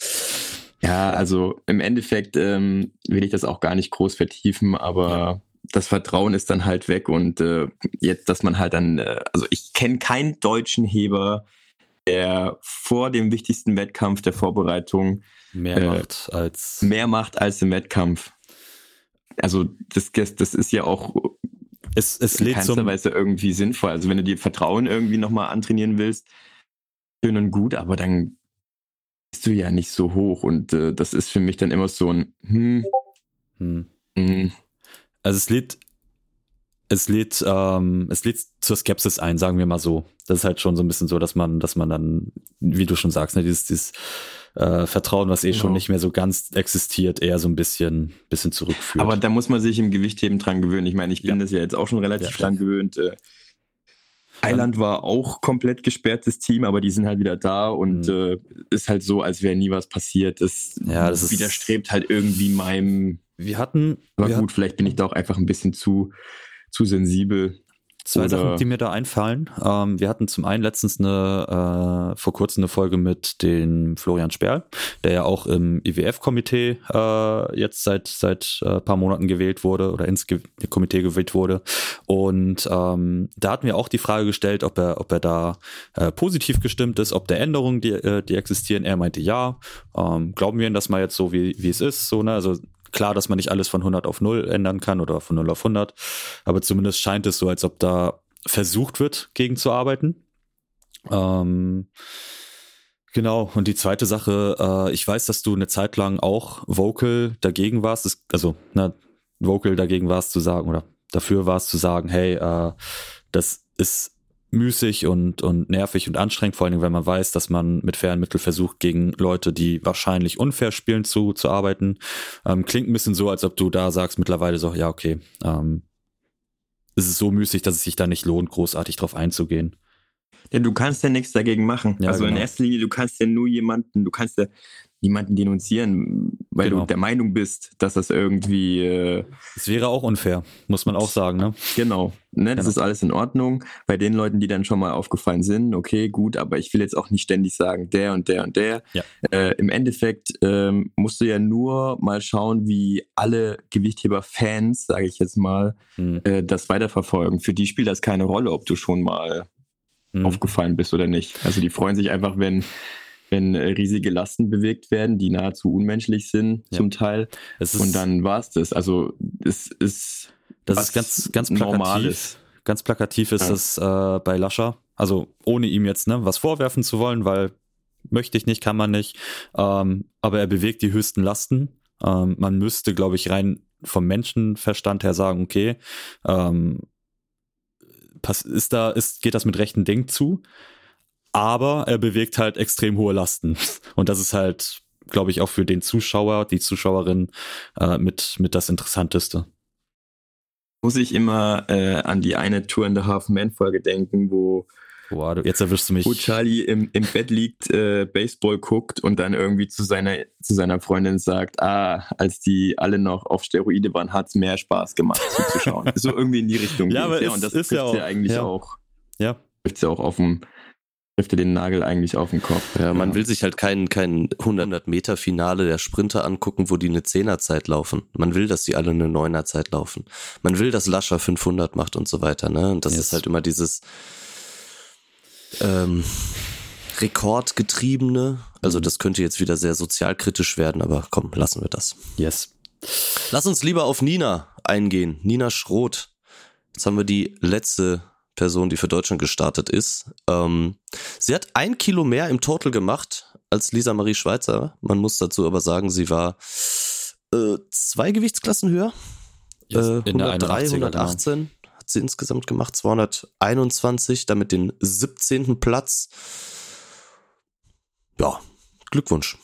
Ja, also im Endeffekt ähm, will ich das auch gar nicht groß vertiefen, aber das Vertrauen ist dann halt weg und äh, jetzt, dass man halt dann, äh, also ich kenne keinen deutschen Heber, der vor dem wichtigsten Wettkampf der Vorbereitung mehr äh, macht als mehr macht als im Wettkampf. Also das, das ist ja auch es, es in keinster Weise irgendwie sinnvoll. Also wenn du dir Vertrauen irgendwie nochmal antrainieren willst, schön und gut, aber dann bist du ja nicht so hoch und äh, das ist für mich dann immer so ein hm, hm. hm. Also es lädt es lädt, ähm, es lädt zur Skepsis ein, sagen wir mal so. Das ist halt schon so ein bisschen so, dass man, dass man dann, wie du schon sagst, ne, dieses, dieses äh, Vertrauen, was eh genau. schon nicht mehr so ganz existiert, eher so ein bisschen, bisschen zurückführt. Aber da muss man sich im Gewichtheben dran gewöhnen. Ich meine, ich bin ja. das ja jetzt auch schon relativ ja, dran gewöhnt. Äh, Thailand war auch komplett gesperrtes Team, aber die sind halt wieder da und mhm. äh, ist halt so, als wäre nie was passiert. Das, ja, das widerstrebt halt irgendwie meinem. Wir hatten. Aber wir gut, hatten, vielleicht bin ich da auch einfach ein bisschen zu, zu sensibel. Zwei Sachen, die mir da einfallen. Ähm, wir hatten zum einen letztens eine, äh, vor kurzem eine Folge mit den Florian Sperl, der ja auch im IWF-Komitee äh, jetzt seit seit äh, paar Monaten gewählt wurde oder ins Ge Komitee gewählt wurde. Und ähm, da hatten wir auch die Frage gestellt, ob er, ob er da äh, positiv gestimmt ist, ob der Änderungen, die, äh, die existieren. Er meinte ja. Ähm, glauben wir ihn das mal jetzt so, wie, wie es ist. So, ne? Also Klar, dass man nicht alles von 100 auf 0 ändern kann oder von 0 auf 100, aber zumindest scheint es so, als ob da versucht wird, gegenzuarbeiten. Ähm, genau, und die zweite Sache, äh, ich weiß, dass du eine Zeit lang auch Vocal dagegen warst, das, also ne, Vocal dagegen warst zu sagen oder dafür warst zu sagen, hey, äh, das ist müßig und, und nervig und anstrengend, vor allen Dingen, wenn man weiß, dass man mit fairen Mitteln versucht, gegen Leute, die wahrscheinlich unfair spielen, zu, zu arbeiten. Ähm, klingt ein bisschen so, als ob du da sagst mittlerweile so, ja, okay, ähm, es ist so müßig, dass es sich da nicht lohnt, großartig drauf einzugehen. Ja, du kannst ja nichts dagegen machen. Ja, also genau. in erster Linie, du kannst ja nur jemanden, du kannst ja niemanden denunzieren, weil genau. du der Meinung bist, dass das irgendwie. Äh, das wäre auch unfair, muss man auch sagen, ne? Genau. Ne, das genau. ist alles in Ordnung. Bei den Leuten, die dann schon mal aufgefallen sind, okay, gut, aber ich will jetzt auch nicht ständig sagen, der und der und der. Ja. Äh, Im Endeffekt ähm, musst du ja nur mal schauen, wie alle Gewichtheber-Fans, sage ich jetzt mal, mhm. äh, das weiterverfolgen. Für die spielt das keine Rolle, ob du schon mal mhm. aufgefallen bist oder nicht. Also die freuen sich einfach, wenn wenn äh, riesige Lasten bewegt werden, die nahezu unmenschlich sind ja. zum Teil. und dann war es das. Also es ist das ist ganz ganz plakativ. Normales. Ganz plakativ ist ja. das äh, bei Lascher. Also ohne ihm jetzt ne, was vorwerfen zu wollen, weil möchte ich nicht, kann man nicht. Ähm, aber er bewegt die höchsten Lasten. Ähm, man müsste, glaube ich, rein vom Menschenverstand her sagen, okay, ähm, ist da, ist, geht das mit rechten Ding zu? Aber er bewegt halt extrem hohe Lasten. Und das ist halt, glaube ich, auch für den Zuschauer, die Zuschauerin äh, mit, mit das Interessanteste. Muss ich immer äh, an die eine Tour in the Half Man Folge denken, wo Boah, jetzt erwischst du mich. Wo Charlie im, im Bett liegt, äh, Baseball guckt und dann irgendwie zu seiner, zu seiner Freundin sagt, ah, als die alle noch auf Steroide waren, hat es mehr Spaß gemacht zuzuschauen. so irgendwie in die Richtung. ja, aber ja, und das ist ja, auch, ja eigentlich ja. auch. Ja. Trifft ja auch auf dem trifft er den Nagel eigentlich auf den Kopf. Ja, man ja. will sich halt kein, kein 100 Meter Finale der Sprinter angucken, wo die eine Zehnerzeit laufen. Man will, dass die alle eine Neunerzeit laufen. Man will, dass Lascher 500 macht und so weiter. Ne? Und das yes. ist halt immer dieses ähm, Rekordgetriebene. Also das könnte jetzt wieder sehr sozialkritisch werden, aber komm, lassen wir das. Yes. Lass uns lieber auf Nina eingehen. Nina Schroth. Jetzt haben wir die letzte Person, die für Deutschland gestartet ist. Ähm, sie hat ein Kilo mehr im Total gemacht als Lisa Marie Schweizer. Man muss dazu aber sagen, sie war äh, zwei Gewichtsklassen höher. Yes, äh, 103, 118 genau. hat sie insgesamt gemacht, 221, damit den 17. Platz. Ja, Glückwunsch.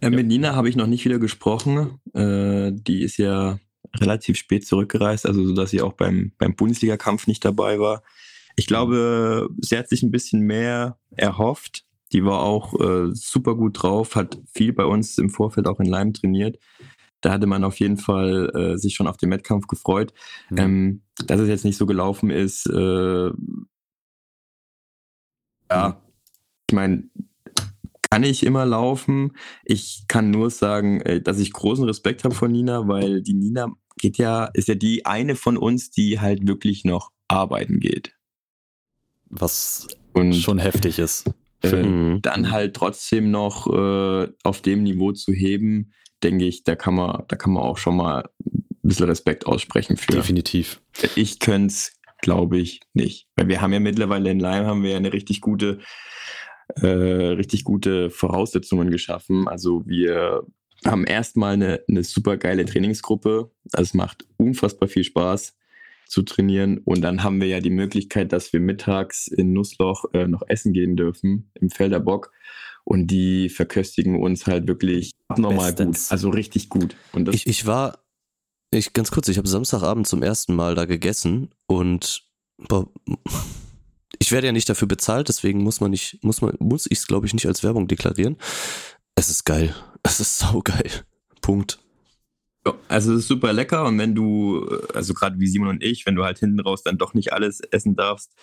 Äh, mit Nina habe ich noch nicht wieder gesprochen. Äh, die ist ja relativ spät zurückgereist, also so dass sie auch beim, beim Bundesliga-Kampf nicht dabei war. Ich glaube, sie hat sich ein bisschen mehr erhofft. Die war auch äh, super gut drauf, hat viel bei uns im Vorfeld auch in Leim trainiert. Da hatte man auf jeden Fall äh, sich schon auf den Wettkampf gefreut. Mhm. Ähm, dass es jetzt nicht so gelaufen ist, äh, ja, ich meine, kann ich immer laufen. Ich kann nur sagen, äh, dass ich großen Respekt habe vor Nina, weil die Nina geht ja, ist ja die eine von uns, die halt wirklich noch arbeiten geht. Was und schon heftig ist. Äh, dann halt trotzdem noch äh, auf dem Niveau zu heben, denke ich, da kann man, da kann man auch schon mal ein bisschen Respekt aussprechen für. Definitiv. Ich könnte es, glaube ich, nicht. Weil wir haben ja mittlerweile in Leim haben wir ja eine richtig gute, äh, richtig gute Voraussetzungen geschaffen. Also wir haben erstmal eine, eine super geile Trainingsgruppe. Das macht unfassbar viel Spaß. zu trainieren. Und dann haben wir ja die Möglichkeit, dass wir mittags in Nussloch äh, noch essen gehen dürfen im Felderbock. Und die verköstigen uns halt wirklich abnormal Bestens. gut. Also richtig gut. Und ich, ich war, ich ganz kurz, ich habe Samstagabend zum ersten Mal da gegessen und boah, ich werde ja nicht dafür bezahlt, deswegen muss man nicht, muss man, muss ich es, glaube ich, nicht als Werbung deklarieren. Es ist geil. Es ist saugeil. Punkt. Also es ist super lecker und wenn du, also gerade wie Simon und ich, wenn du halt hinten raus dann doch nicht alles essen darfst,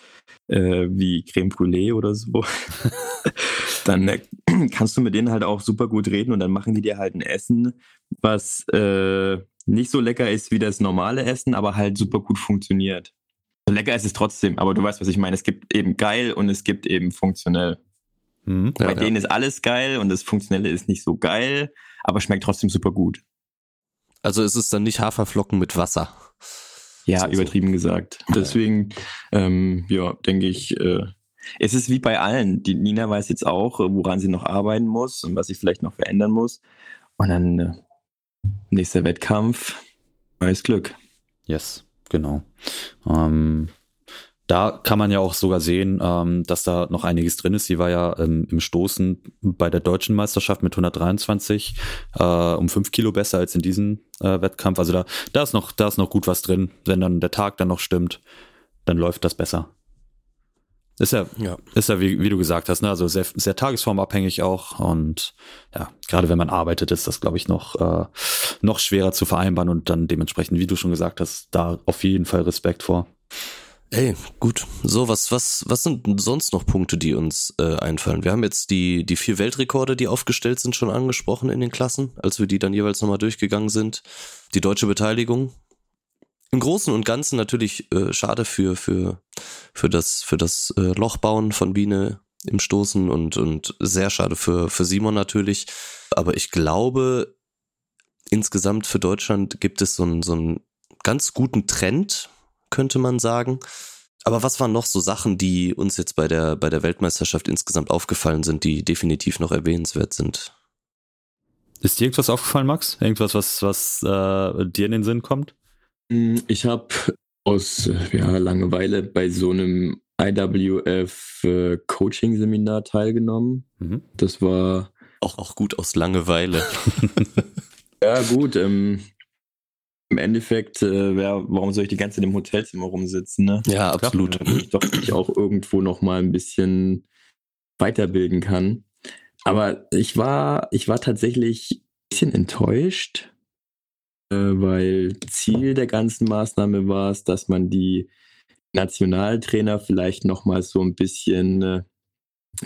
äh, wie Creme Brûlée oder so, dann äh, kannst du mit denen halt auch super gut reden und dann machen die dir halt ein Essen, was äh, nicht so lecker ist wie das normale Essen, aber halt super gut funktioniert. Lecker ist es trotzdem, aber du weißt, was ich meine. Es gibt eben geil und es gibt eben funktionell. Mhm, Bei ja, denen ja. ist alles geil und das Funktionelle ist nicht so geil, aber schmeckt trotzdem super gut. Also ist es dann nicht Haferflocken mit Wasser. Ja, übertrieben so. gesagt. Deswegen, ähm, ja, denke ich, äh, es ist wie bei allen. Die Nina weiß jetzt auch, woran sie noch arbeiten muss und was sie vielleicht noch verändern muss. Und dann äh, nächster Wettkampf, neues Glück. Yes, genau. Ähm, da kann man ja auch sogar sehen, ähm, dass da noch einiges drin ist. Sie war ja ähm, im Stoßen bei der deutschen Meisterschaft mit 123 äh, um fünf Kilo besser als in diesem äh, Wettkampf. Also da, da ist noch, da ist noch gut was drin. Wenn dann der Tag dann noch stimmt, dann läuft das besser. Ist ja, ja. ist ja wie, wie du gesagt hast, ne? also sehr, sehr tagesformabhängig auch und ja, gerade wenn man arbeitet, ist das, glaube ich, noch, äh, noch schwerer zu vereinbaren und dann dementsprechend, wie du schon gesagt hast, da auf jeden Fall Respekt vor. Ey, gut. So, was, was, was sind sonst noch Punkte, die uns äh, einfallen? Wir haben jetzt die, die vier Weltrekorde, die aufgestellt sind, schon angesprochen in den Klassen, als wir die dann jeweils nochmal durchgegangen sind. Die deutsche Beteiligung. Im Großen und Ganzen natürlich äh, schade für, für, für das, für das äh, Lochbauen von Biene im Stoßen und, und sehr schade für, für Simon natürlich. Aber ich glaube, insgesamt für Deutschland gibt es so einen, so einen ganz guten Trend, könnte man sagen. Aber was waren noch so Sachen, die uns jetzt bei der, bei der Weltmeisterschaft insgesamt aufgefallen sind, die definitiv noch erwähnenswert sind? Ist dir irgendwas aufgefallen, Max? Irgendwas, was, was äh, dir in den Sinn kommt? Mm, ich habe aus ja, Langeweile bei so einem IWF äh, Coaching-Seminar teilgenommen. Mhm. Das war auch, auch gut aus Langeweile. ja, gut. Ähm, im Endeffekt, äh, wer, warum soll ich die ganze Zeit im Hotelzimmer rumsitzen? Ne? Ja, absolut. Wenn ich doch mich auch irgendwo noch mal ein bisschen weiterbilden kann. Aber ich war, ich war tatsächlich ein bisschen enttäuscht, äh, weil Ziel der ganzen Maßnahme war es, dass man die Nationaltrainer vielleicht noch mal so ein bisschen, äh,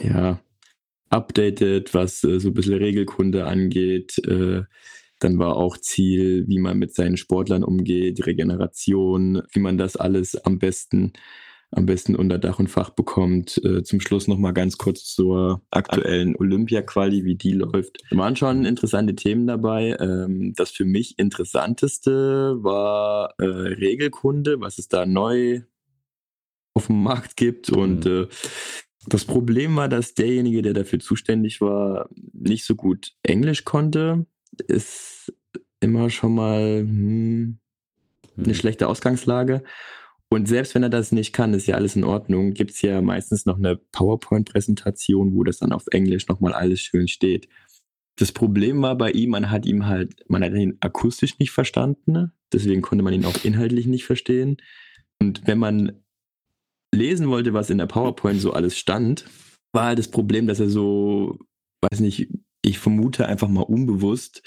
ja, updatet, was äh, so ein bisschen Regelkunde angeht, äh, dann war auch Ziel, wie man mit seinen Sportlern umgeht, Regeneration, wie man das alles am besten am besten unter Dach und Fach bekommt. Äh, zum Schluss noch mal ganz kurz zur aktuellen Olympia-Quali, wie die läuft. Da waren schon interessante Themen dabei. Ähm, das für mich interessanteste war äh, Regelkunde, was es da neu auf dem Markt gibt. Mhm. Und äh, das Problem war, dass derjenige, der dafür zuständig war, nicht so gut Englisch konnte ist immer schon mal hm, eine hm. schlechte Ausgangslage. Und selbst wenn er das nicht kann, ist ja alles in Ordnung. Gibt es ja meistens noch eine PowerPoint-Präsentation, wo das dann auf Englisch nochmal alles schön steht. Das Problem war bei ihm, man hat ihm halt, man hat ihn akustisch nicht verstanden, deswegen konnte man ihn auch inhaltlich nicht verstehen. Und wenn man lesen wollte, was in der PowerPoint so alles stand, war halt das Problem, dass er so, weiß nicht, ich vermute einfach mal unbewusst,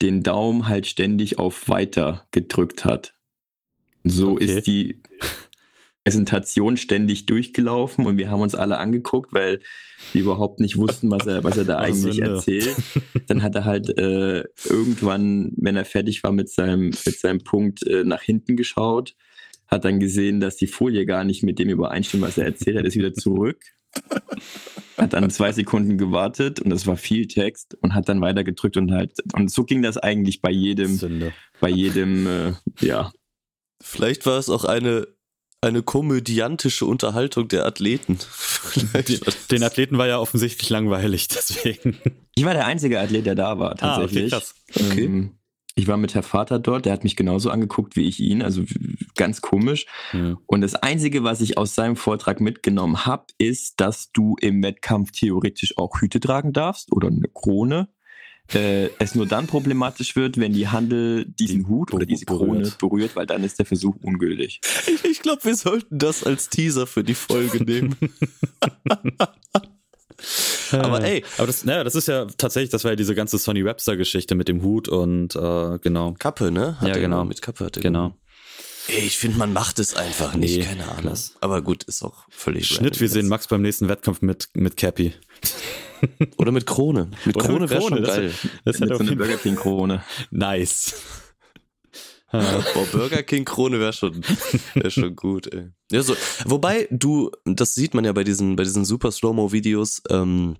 den Daumen halt ständig auf Weiter gedrückt hat. So okay. ist die Präsentation ständig durchgelaufen und wir haben uns alle angeguckt, weil wir überhaupt nicht wussten, was er, was er da eigentlich erzählt. Dann hat er halt äh, irgendwann, wenn er fertig war mit seinem, mit seinem Punkt, äh, nach hinten geschaut, hat dann gesehen, dass die Folie gar nicht mit dem übereinstimmt, was er erzählt hat, ist wieder zurück hat dann zwei Sekunden gewartet und es war viel Text und hat dann weiter gedrückt und halt und so ging das eigentlich bei jedem Sünde. bei jedem äh, ja vielleicht war es auch eine eine komödiantische Unterhaltung der Athleten. Den Athleten war ja offensichtlich langweilig, deswegen. Ich war der einzige Athlet, der da war, tatsächlich. Ah, okay, krass. Okay. Ähm, Ich war mit Herr Vater dort, der hat mich genauso angeguckt wie ich ihn, also ganz komisch. Mhm. Und das Einzige, was ich aus seinem Vortrag mitgenommen habe, ist, dass du im Wettkampf theoretisch auch Hüte tragen darfst oder eine Krone. Äh, es nur dann problematisch wird, wenn die Handel diesen die Hut oder diese Krone berührt. berührt, weil dann ist der Versuch ungültig. Ich, ich glaube, wir sollten das als Teaser für die Folge nehmen. Aber ey. Aber das, naja, das ist ja tatsächlich, das war ja diese ganze Sonny Webster-Geschichte mit dem Hut und äh, genau. Kappe, ne? Hat ja, genau. Mit Kappe hat Genau. Ey, ich finde, man macht es einfach nicht, nee, keine Ahnung. Klasse. Aber gut, ist auch völlig Schnitt, wir sehen Max beim nächsten Wettkampf mit, mit Cappy. Oder mit Krone. Mit Oder Krone wäre schon geil. Das, das mit so eine Burger King Krone. Nice. Boah, Burger King Krone wäre schon, wär schon gut, ey. Ja, so, wobei du, das sieht man ja bei diesen, bei diesen super Slow-Mo-Videos, ähm,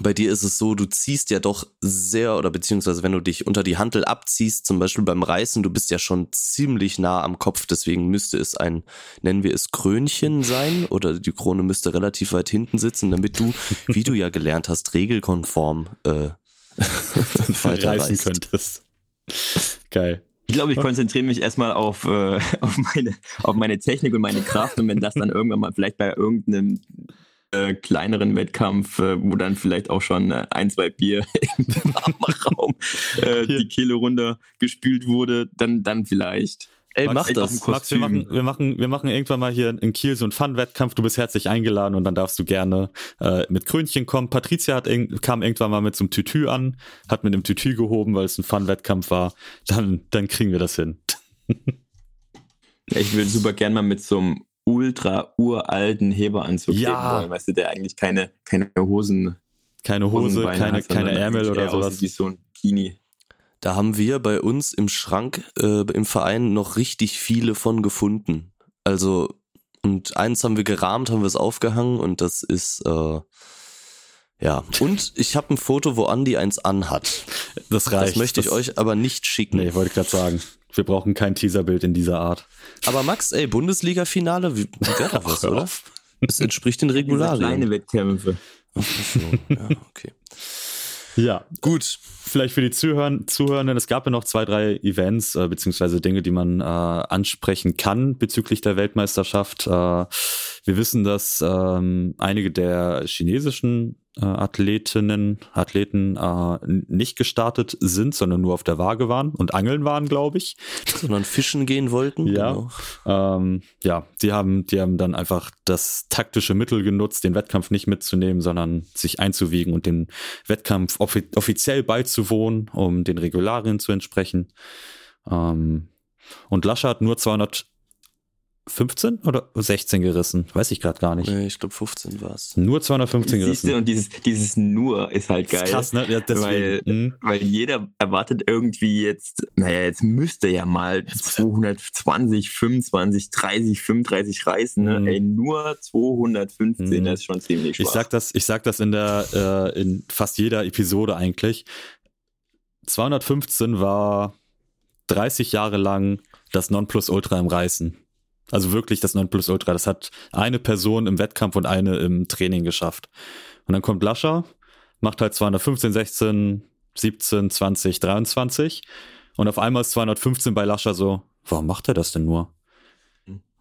bei dir ist es so, du ziehst ja doch sehr, oder beziehungsweise wenn du dich unter die Hantel abziehst, zum Beispiel beim Reißen, du bist ja schon ziemlich nah am Kopf, deswegen müsste es ein, nennen wir es Krönchen sein, oder die Krone müsste relativ weit hinten sitzen, damit du, wie du ja gelernt hast, regelkonform äh, reißen könntest. Geil. Ich glaube, ich konzentriere mich erstmal auf, äh, auf, meine, auf meine Technik und meine Kraft und wenn das dann irgendwann mal vielleicht bei irgendeinem äh, kleineren Wettkampf, äh, wo dann vielleicht auch schon äh, ein, zwei Bier im Raum äh, die Kehle runter gespült wurde, dann, dann vielleicht. Ey, Max, mach das. Max, wir machen, wir, machen, wir machen irgendwann mal hier in Kiel so einen Fun-Wettkampf. Du bist herzlich eingeladen und dann darfst du gerne äh, mit Krönchen kommen. Patricia hat, kam irgendwann mal mit so einem Tütü an, hat mit einem Tütü gehoben, weil es ein Fun-Wettkampf war. Dann, dann kriegen wir das hin. ich würde super gerne mal mit so einem ultra uralten Heberanzug ja. wollen, weißt du, der eigentlich keine, keine Hosen. Keine Hose, keine, hat, keine Ärmel oder sowas. Wie so ein Kini. Da haben wir bei uns im Schrank äh, im Verein noch richtig viele von gefunden. Also, und eins haben wir gerahmt, haben wir es aufgehangen und das ist, äh, ja. Und ich habe ein Foto, wo Andi eins anhat. Das reicht. Das möchte ich das, euch aber nicht schicken. Nee, wollte ich gerade sagen. Wir brauchen kein Teaserbild in dieser Art. Aber Max, ey, Bundesliga-Finale, wie, wie wäre da was, oder? Es entspricht den Regularien. Kleine Wettkämpfe. ja, okay. Ja, gut. Vielleicht für die Zuhörer, Zuhörenden, es gab ja noch zwei, drei Events, äh, beziehungsweise Dinge, die man äh, ansprechen kann bezüglich der Weltmeisterschaft. Äh, wir wissen, dass ähm, einige der chinesischen äh, Athletinnen, Athleten äh, nicht gestartet sind, sondern nur auf der Waage waren und angeln waren, glaube ich. Sondern fischen gehen wollten. Ja. Genau. Ähm, ja, die haben, die haben dann einfach das taktische Mittel genutzt, den Wettkampf nicht mitzunehmen, sondern sich einzuwiegen und den Wettkampf offi offiziell beizuwohnen, um den Regularien zu entsprechen. Ähm, und Lasche hat nur 200 15 oder 16 gerissen? Weiß ich gerade gar nicht. Nee, ich glaube 15 war es. Nur 215 gerissen. Du, und dieses, dieses nur ist halt geil. Ist krass, ne? Ja, weil, mhm. weil jeder erwartet irgendwie jetzt, naja, jetzt müsste ja mal 220, 25, 30, 35 reißen. Ne? Mhm. Ey, nur 215, mhm. das ist schon ziemlich schwach. Ich sag das, ich sag das in der, äh, in fast jeder Episode eigentlich. 215 war 30 Jahre lang das Nonplusultra im Reißen. Also wirklich das Nonplusultra. Das hat eine Person im Wettkampf und eine im Training geschafft. Und dann kommt Lascher, macht halt 215, 16, 17, 20, 23. Und auf einmal ist 215 bei Lascher so, warum macht er das denn nur?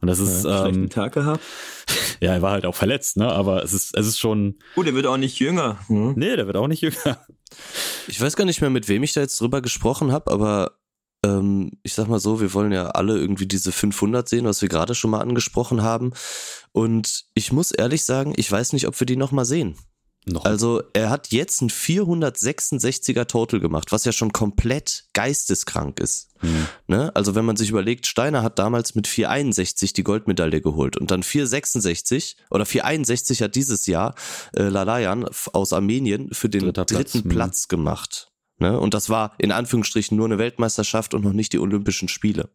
Und das ist. Ja, ähm, Tag gehabt. Ja, er war halt auch verletzt, ne? Aber es ist, es ist schon. Gut, der wird auch nicht jünger. Hm? Nee, der wird auch nicht jünger. Ich weiß gar nicht mehr, mit wem ich da jetzt drüber gesprochen habe, aber ähm, ich sag mal so, wir wollen ja alle irgendwie diese 500 sehen, was wir gerade schon mal angesprochen haben. Und ich muss ehrlich sagen, ich weiß nicht, ob wir die nochmal sehen. Noch. Also er hat jetzt ein 466er Total gemacht, was ja schon komplett geisteskrank ist. Mhm. Ne? Also wenn man sich überlegt, Steiner hat damals mit 461 die Goldmedaille geholt und dann 466 oder 461 hat dieses Jahr äh, Lalayan aus Armenien für den Dritter dritten Platz. Platz gemacht. Ne? Und das war in Anführungsstrichen nur eine Weltmeisterschaft und noch nicht die Olympischen Spiele.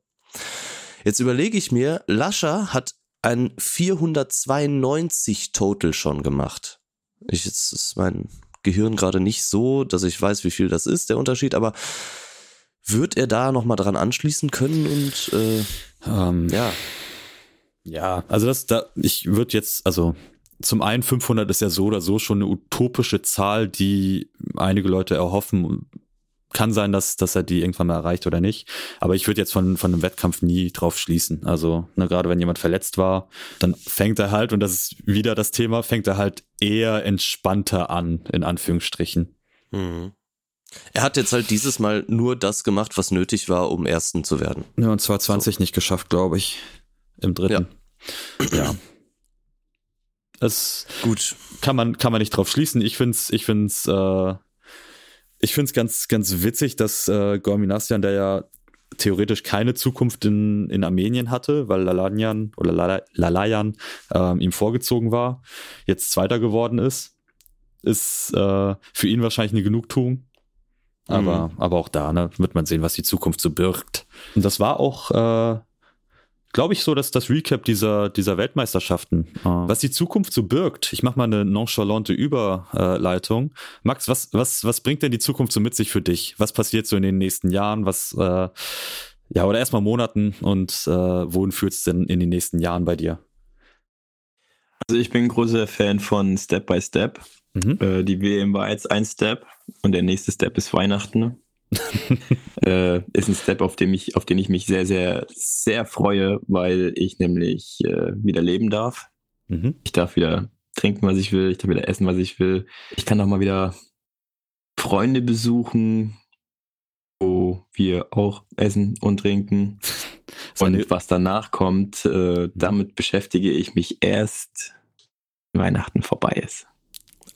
Jetzt überlege ich mir, Lascher hat ein 492 Total schon gemacht. Ich, jetzt ist mein Gehirn gerade nicht so, dass ich weiß, wie viel das ist, der Unterschied, aber wird er da nochmal dran anschließen können und äh, ähm, ja. Ja, also das, da, ich würde jetzt, also zum einen 500 ist ja so oder so schon eine utopische Zahl, die einige Leute erhoffen, kann sein, dass, dass er die irgendwann mal erreicht oder nicht. Aber ich würde jetzt von, von einem Wettkampf nie drauf schließen. Also, ne, gerade wenn jemand verletzt war, dann fängt er halt, und das ist wieder das Thema, fängt er halt eher entspannter an, in Anführungsstrichen. Mhm. Er hat jetzt halt dieses Mal nur das gemacht, was nötig war, um Ersten zu werden. Ja, und zwar 20 so. nicht geschafft, glaube ich. Im dritten. Ja. ja. Es gut kann man kann man nicht drauf schließen. Ich find's ich find's äh, ich find's ganz ganz witzig, dass äh, Gorminastian, der ja theoretisch keine Zukunft in, in Armenien hatte, weil Lalanian oder Lalayan äh, ihm vorgezogen war, jetzt Zweiter geworden ist, ist äh, für ihn wahrscheinlich eine Genugtuung. Aber, mhm. aber auch da ne, wird man sehen, was die Zukunft so birgt. Und das war auch äh, glaube ich, so, dass das Recap dieser, dieser Weltmeisterschaften, äh, was die Zukunft so birgt. Ich mache mal eine nonchalante Überleitung. Max, was, was, was bringt denn die Zukunft so mit sich für dich? Was passiert so in den nächsten Jahren? Was, äh, ja, oder erstmal Monaten und äh, wohin führt es denn in den nächsten Jahren bei dir? Also ich bin ein großer Fan von Step by Step. Mhm. Äh, die WM war jetzt ein Step und der nächste Step ist Weihnachten. äh, ist ein Step, auf, dem ich, auf den ich mich sehr, sehr, sehr freue, weil ich nämlich äh, wieder leben darf. Mhm. Ich darf wieder trinken, was ich will. Ich darf wieder essen, was ich will. Ich kann auch mal wieder Freunde besuchen, wo wir auch essen und trinken. und was danach kommt, äh, damit beschäftige ich mich erst, wenn Weihnachten vorbei ist.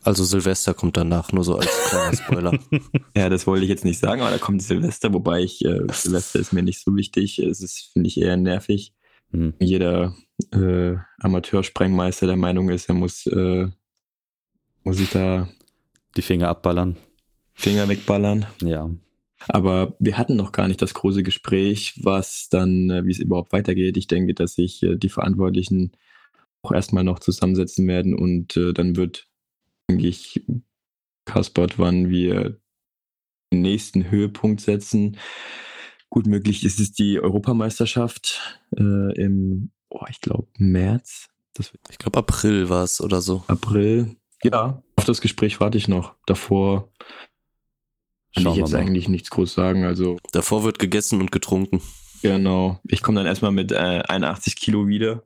Also Silvester kommt danach, nur so als kleiner Spoiler. ja, das wollte ich jetzt nicht sagen, aber da kommt Silvester, wobei ich, äh, Silvester ist mir nicht so wichtig. Es ist, finde ich, eher nervig. Mhm. Jeder äh, Amateursprengmeister der Meinung ist, er muss, äh, muss sich da die Finger abballern. Finger wegballern. Ja. Aber wir hatten noch gar nicht das große Gespräch, was dann, äh, wie es überhaupt weitergeht. Ich denke, dass sich äh, die Verantwortlichen auch erstmal noch zusammensetzen werden und äh, dann wird eigentlich kaspert, wann wir den nächsten Höhepunkt setzen. Gut möglich ist es die Europameisterschaft äh, im, oh, ich glaube, März. Ich glaube, April war es oder so. April. Ja, auf das Gespräch warte ich noch. Davor kann ich jetzt eigentlich nichts groß sagen. Also Davor wird gegessen und getrunken. Genau. Ich komme dann erstmal mit äh, 81 Kilo wieder.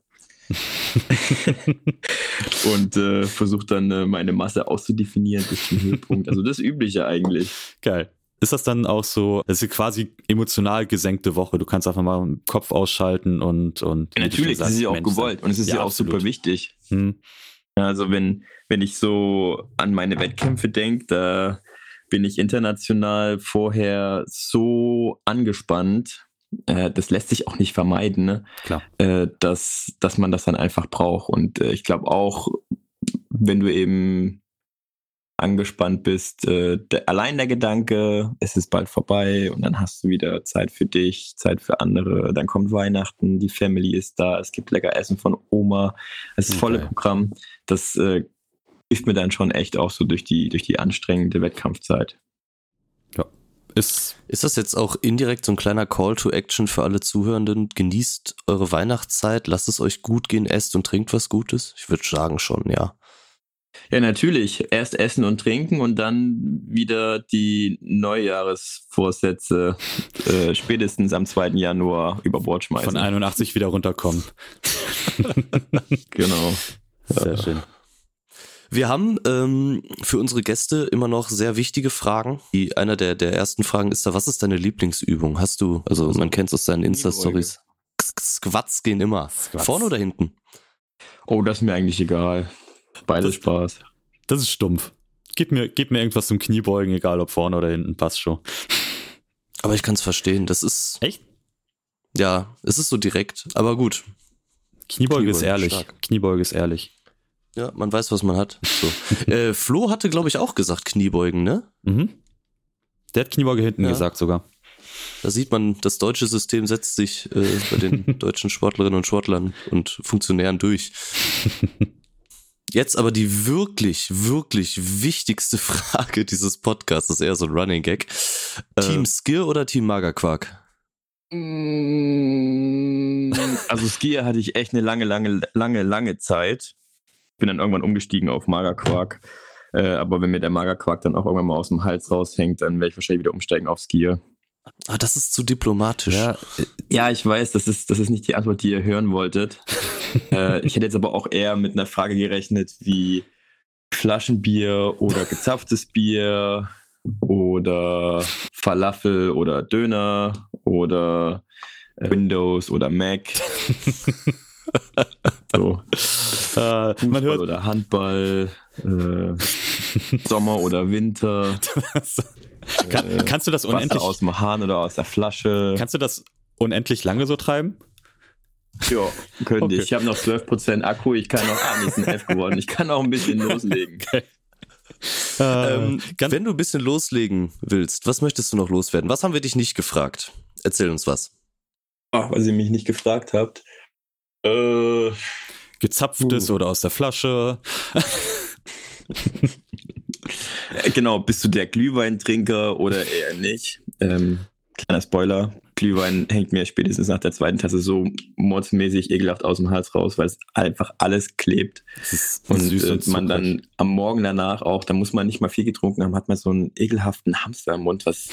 und äh, versuche dann äh, meine Masse auszudefinieren bis zum Höhepunkt. Also das Übliche eigentlich. Geil. Ist das dann auch so, es ist quasi emotional gesenkte Woche. Du kannst einfach mal den Kopf ausschalten und. und ja, natürlich, das ist ja auch gewollt und es ist ja, ja auch absolut. super wichtig. Hm. Also, wenn, wenn ich so an meine Wettkämpfe denke, da bin ich international vorher so angespannt, äh, das lässt sich auch nicht vermeiden, ne? Klar. Äh, dass, dass man das dann einfach braucht. Und äh, ich glaube auch, wenn du eben angespannt bist, äh, der, allein der Gedanke, es ist bald vorbei und dann hast du wieder Zeit für dich, Zeit für andere, dann kommt Weihnachten, die Family ist da, es gibt lecker Essen von Oma, es ist okay. volle Programm. Das äh, hilft mir dann schon echt auch so durch die, durch die anstrengende Wettkampfzeit. Ist, ist das jetzt auch indirekt so ein kleiner Call to Action für alle Zuhörenden? Genießt eure Weihnachtszeit, lasst es euch gut gehen, esst und trinkt was Gutes? Ich würde sagen schon, ja. Ja, natürlich. Erst essen und trinken und dann wieder die Neujahresvorsätze äh, spätestens am 2. Januar über Bord schmeißen. Von 81 wieder runterkommen. genau. Sehr schön. Wir haben ähm, für unsere Gäste immer noch sehr wichtige Fragen. Die, einer der, der ersten Fragen ist da, was ist deine Lieblingsübung? Hast du, also, also man kennt es aus deinen Insta-Stories. Squats gehen immer. Squats. Vorne oder hinten? Oh, das ist mir eigentlich egal. Beides das, Spaß. Das ist stumpf. Gib mir, gib mir irgendwas zum Kniebeugen, egal ob vorne oder hinten, passt schon. Aber ich kann es verstehen. Das ist. Echt? Ja, es ist so direkt, aber gut. Kniebeuge, Kniebeuge ist ehrlich. Stark. Kniebeuge ist ehrlich. Ja, man weiß, was man hat. So. äh, Flo hatte, glaube ich, auch gesagt Kniebeugen, ne? Mhm. Der hat Kniebeuge hinten ja. gesagt sogar. Da sieht man, das deutsche System setzt sich äh, bei den deutschen Sportlerinnen und Sportlern und Funktionären durch. Jetzt aber die wirklich, wirklich wichtigste Frage dieses Podcasts, das ist eher so ein Running Gag. Äh, Team Skier oder Team Magerquark? Mm, also Skier hatte ich echt eine lange, lange, lange, lange Zeit bin dann irgendwann umgestiegen auf Magerquark. Äh, aber wenn mir der Magerquark dann auch irgendwann mal aus dem Hals raushängt, dann werde ich wahrscheinlich wieder umsteigen auf Skier. Ah, das ist zu diplomatisch. Ja, ja, ich weiß, das ist, das ist nicht die Antwort, die ihr hören wolltet. äh, ich hätte jetzt aber auch eher mit einer Frage gerechnet wie Flaschenbier oder gezapftes Bier oder Falafel oder Döner oder äh, Windows oder Mac. so. Äh, man hört oder Handball, äh, Sommer oder Winter. Kann, äh, kannst du das unendlich Wasser aus dem Hahn oder aus der Flasche? Kannst du das unendlich lange so treiben? Ja, könnte okay. ich. Ich habe noch 12% Akku, ich kann noch, ah, nicht ein F geworden, ich kann auch ein bisschen loslegen. Okay. Ähm, wenn du ein bisschen loslegen willst, was möchtest du noch loswerden? Was haben wir dich nicht gefragt? Erzähl uns was. Ach, was ihr mich nicht gefragt habt. Äh, Gezapftes uh. oder aus der Flasche. genau, bist du der Glühweintrinker oder eher nicht? Ähm, kleiner Spoiler, Glühwein hängt mir spätestens nach der zweiten Tasse so mordsmäßig ekelhaft aus dem Hals raus, weil es einfach alles klebt. und, süß und äh, man dann am Morgen danach auch, da muss man nicht mal viel getrunken haben, hat man so einen ekelhaften Hamster im Mund, was.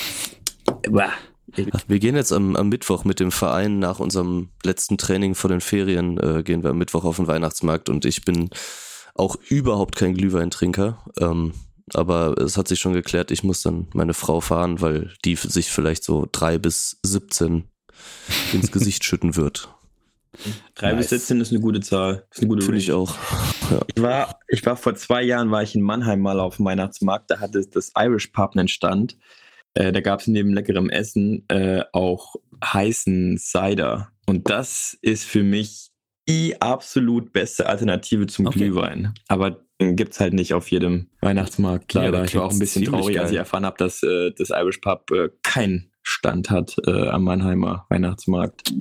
Bah, wir gehen jetzt am, am, Mittwoch mit dem Verein nach unserem letzten Training vor den Ferien, äh, gehen wir am Mittwoch auf den Weihnachtsmarkt und ich bin auch überhaupt kein Glühweintrinker. Ähm, aber es hat sich schon geklärt, ich muss dann meine Frau fahren, weil die sich vielleicht so drei bis 17 ins Gesicht schütten wird. Drei nice. bis 17 ist eine gute Zahl. Ist eine gute Finde ich auch. Ja. Ich, war, ich war vor zwei Jahren war ich in Mannheim mal auf dem Weihnachtsmarkt, da hatte das Irish Pub einen Stand. Äh, da gab es neben leckerem Essen äh, auch heißen Cider. Und das ist für mich die absolut beste Alternative zum okay. Glühwein. Aber gibt es halt nicht auf jedem Weihnachtsmarkt leider. Ja, ich war auch ein bisschen traurig, geil. als ich erfahren habe, dass äh, das Irish Pub äh, keinen Stand hat äh, am Mannheimer Weihnachtsmarkt.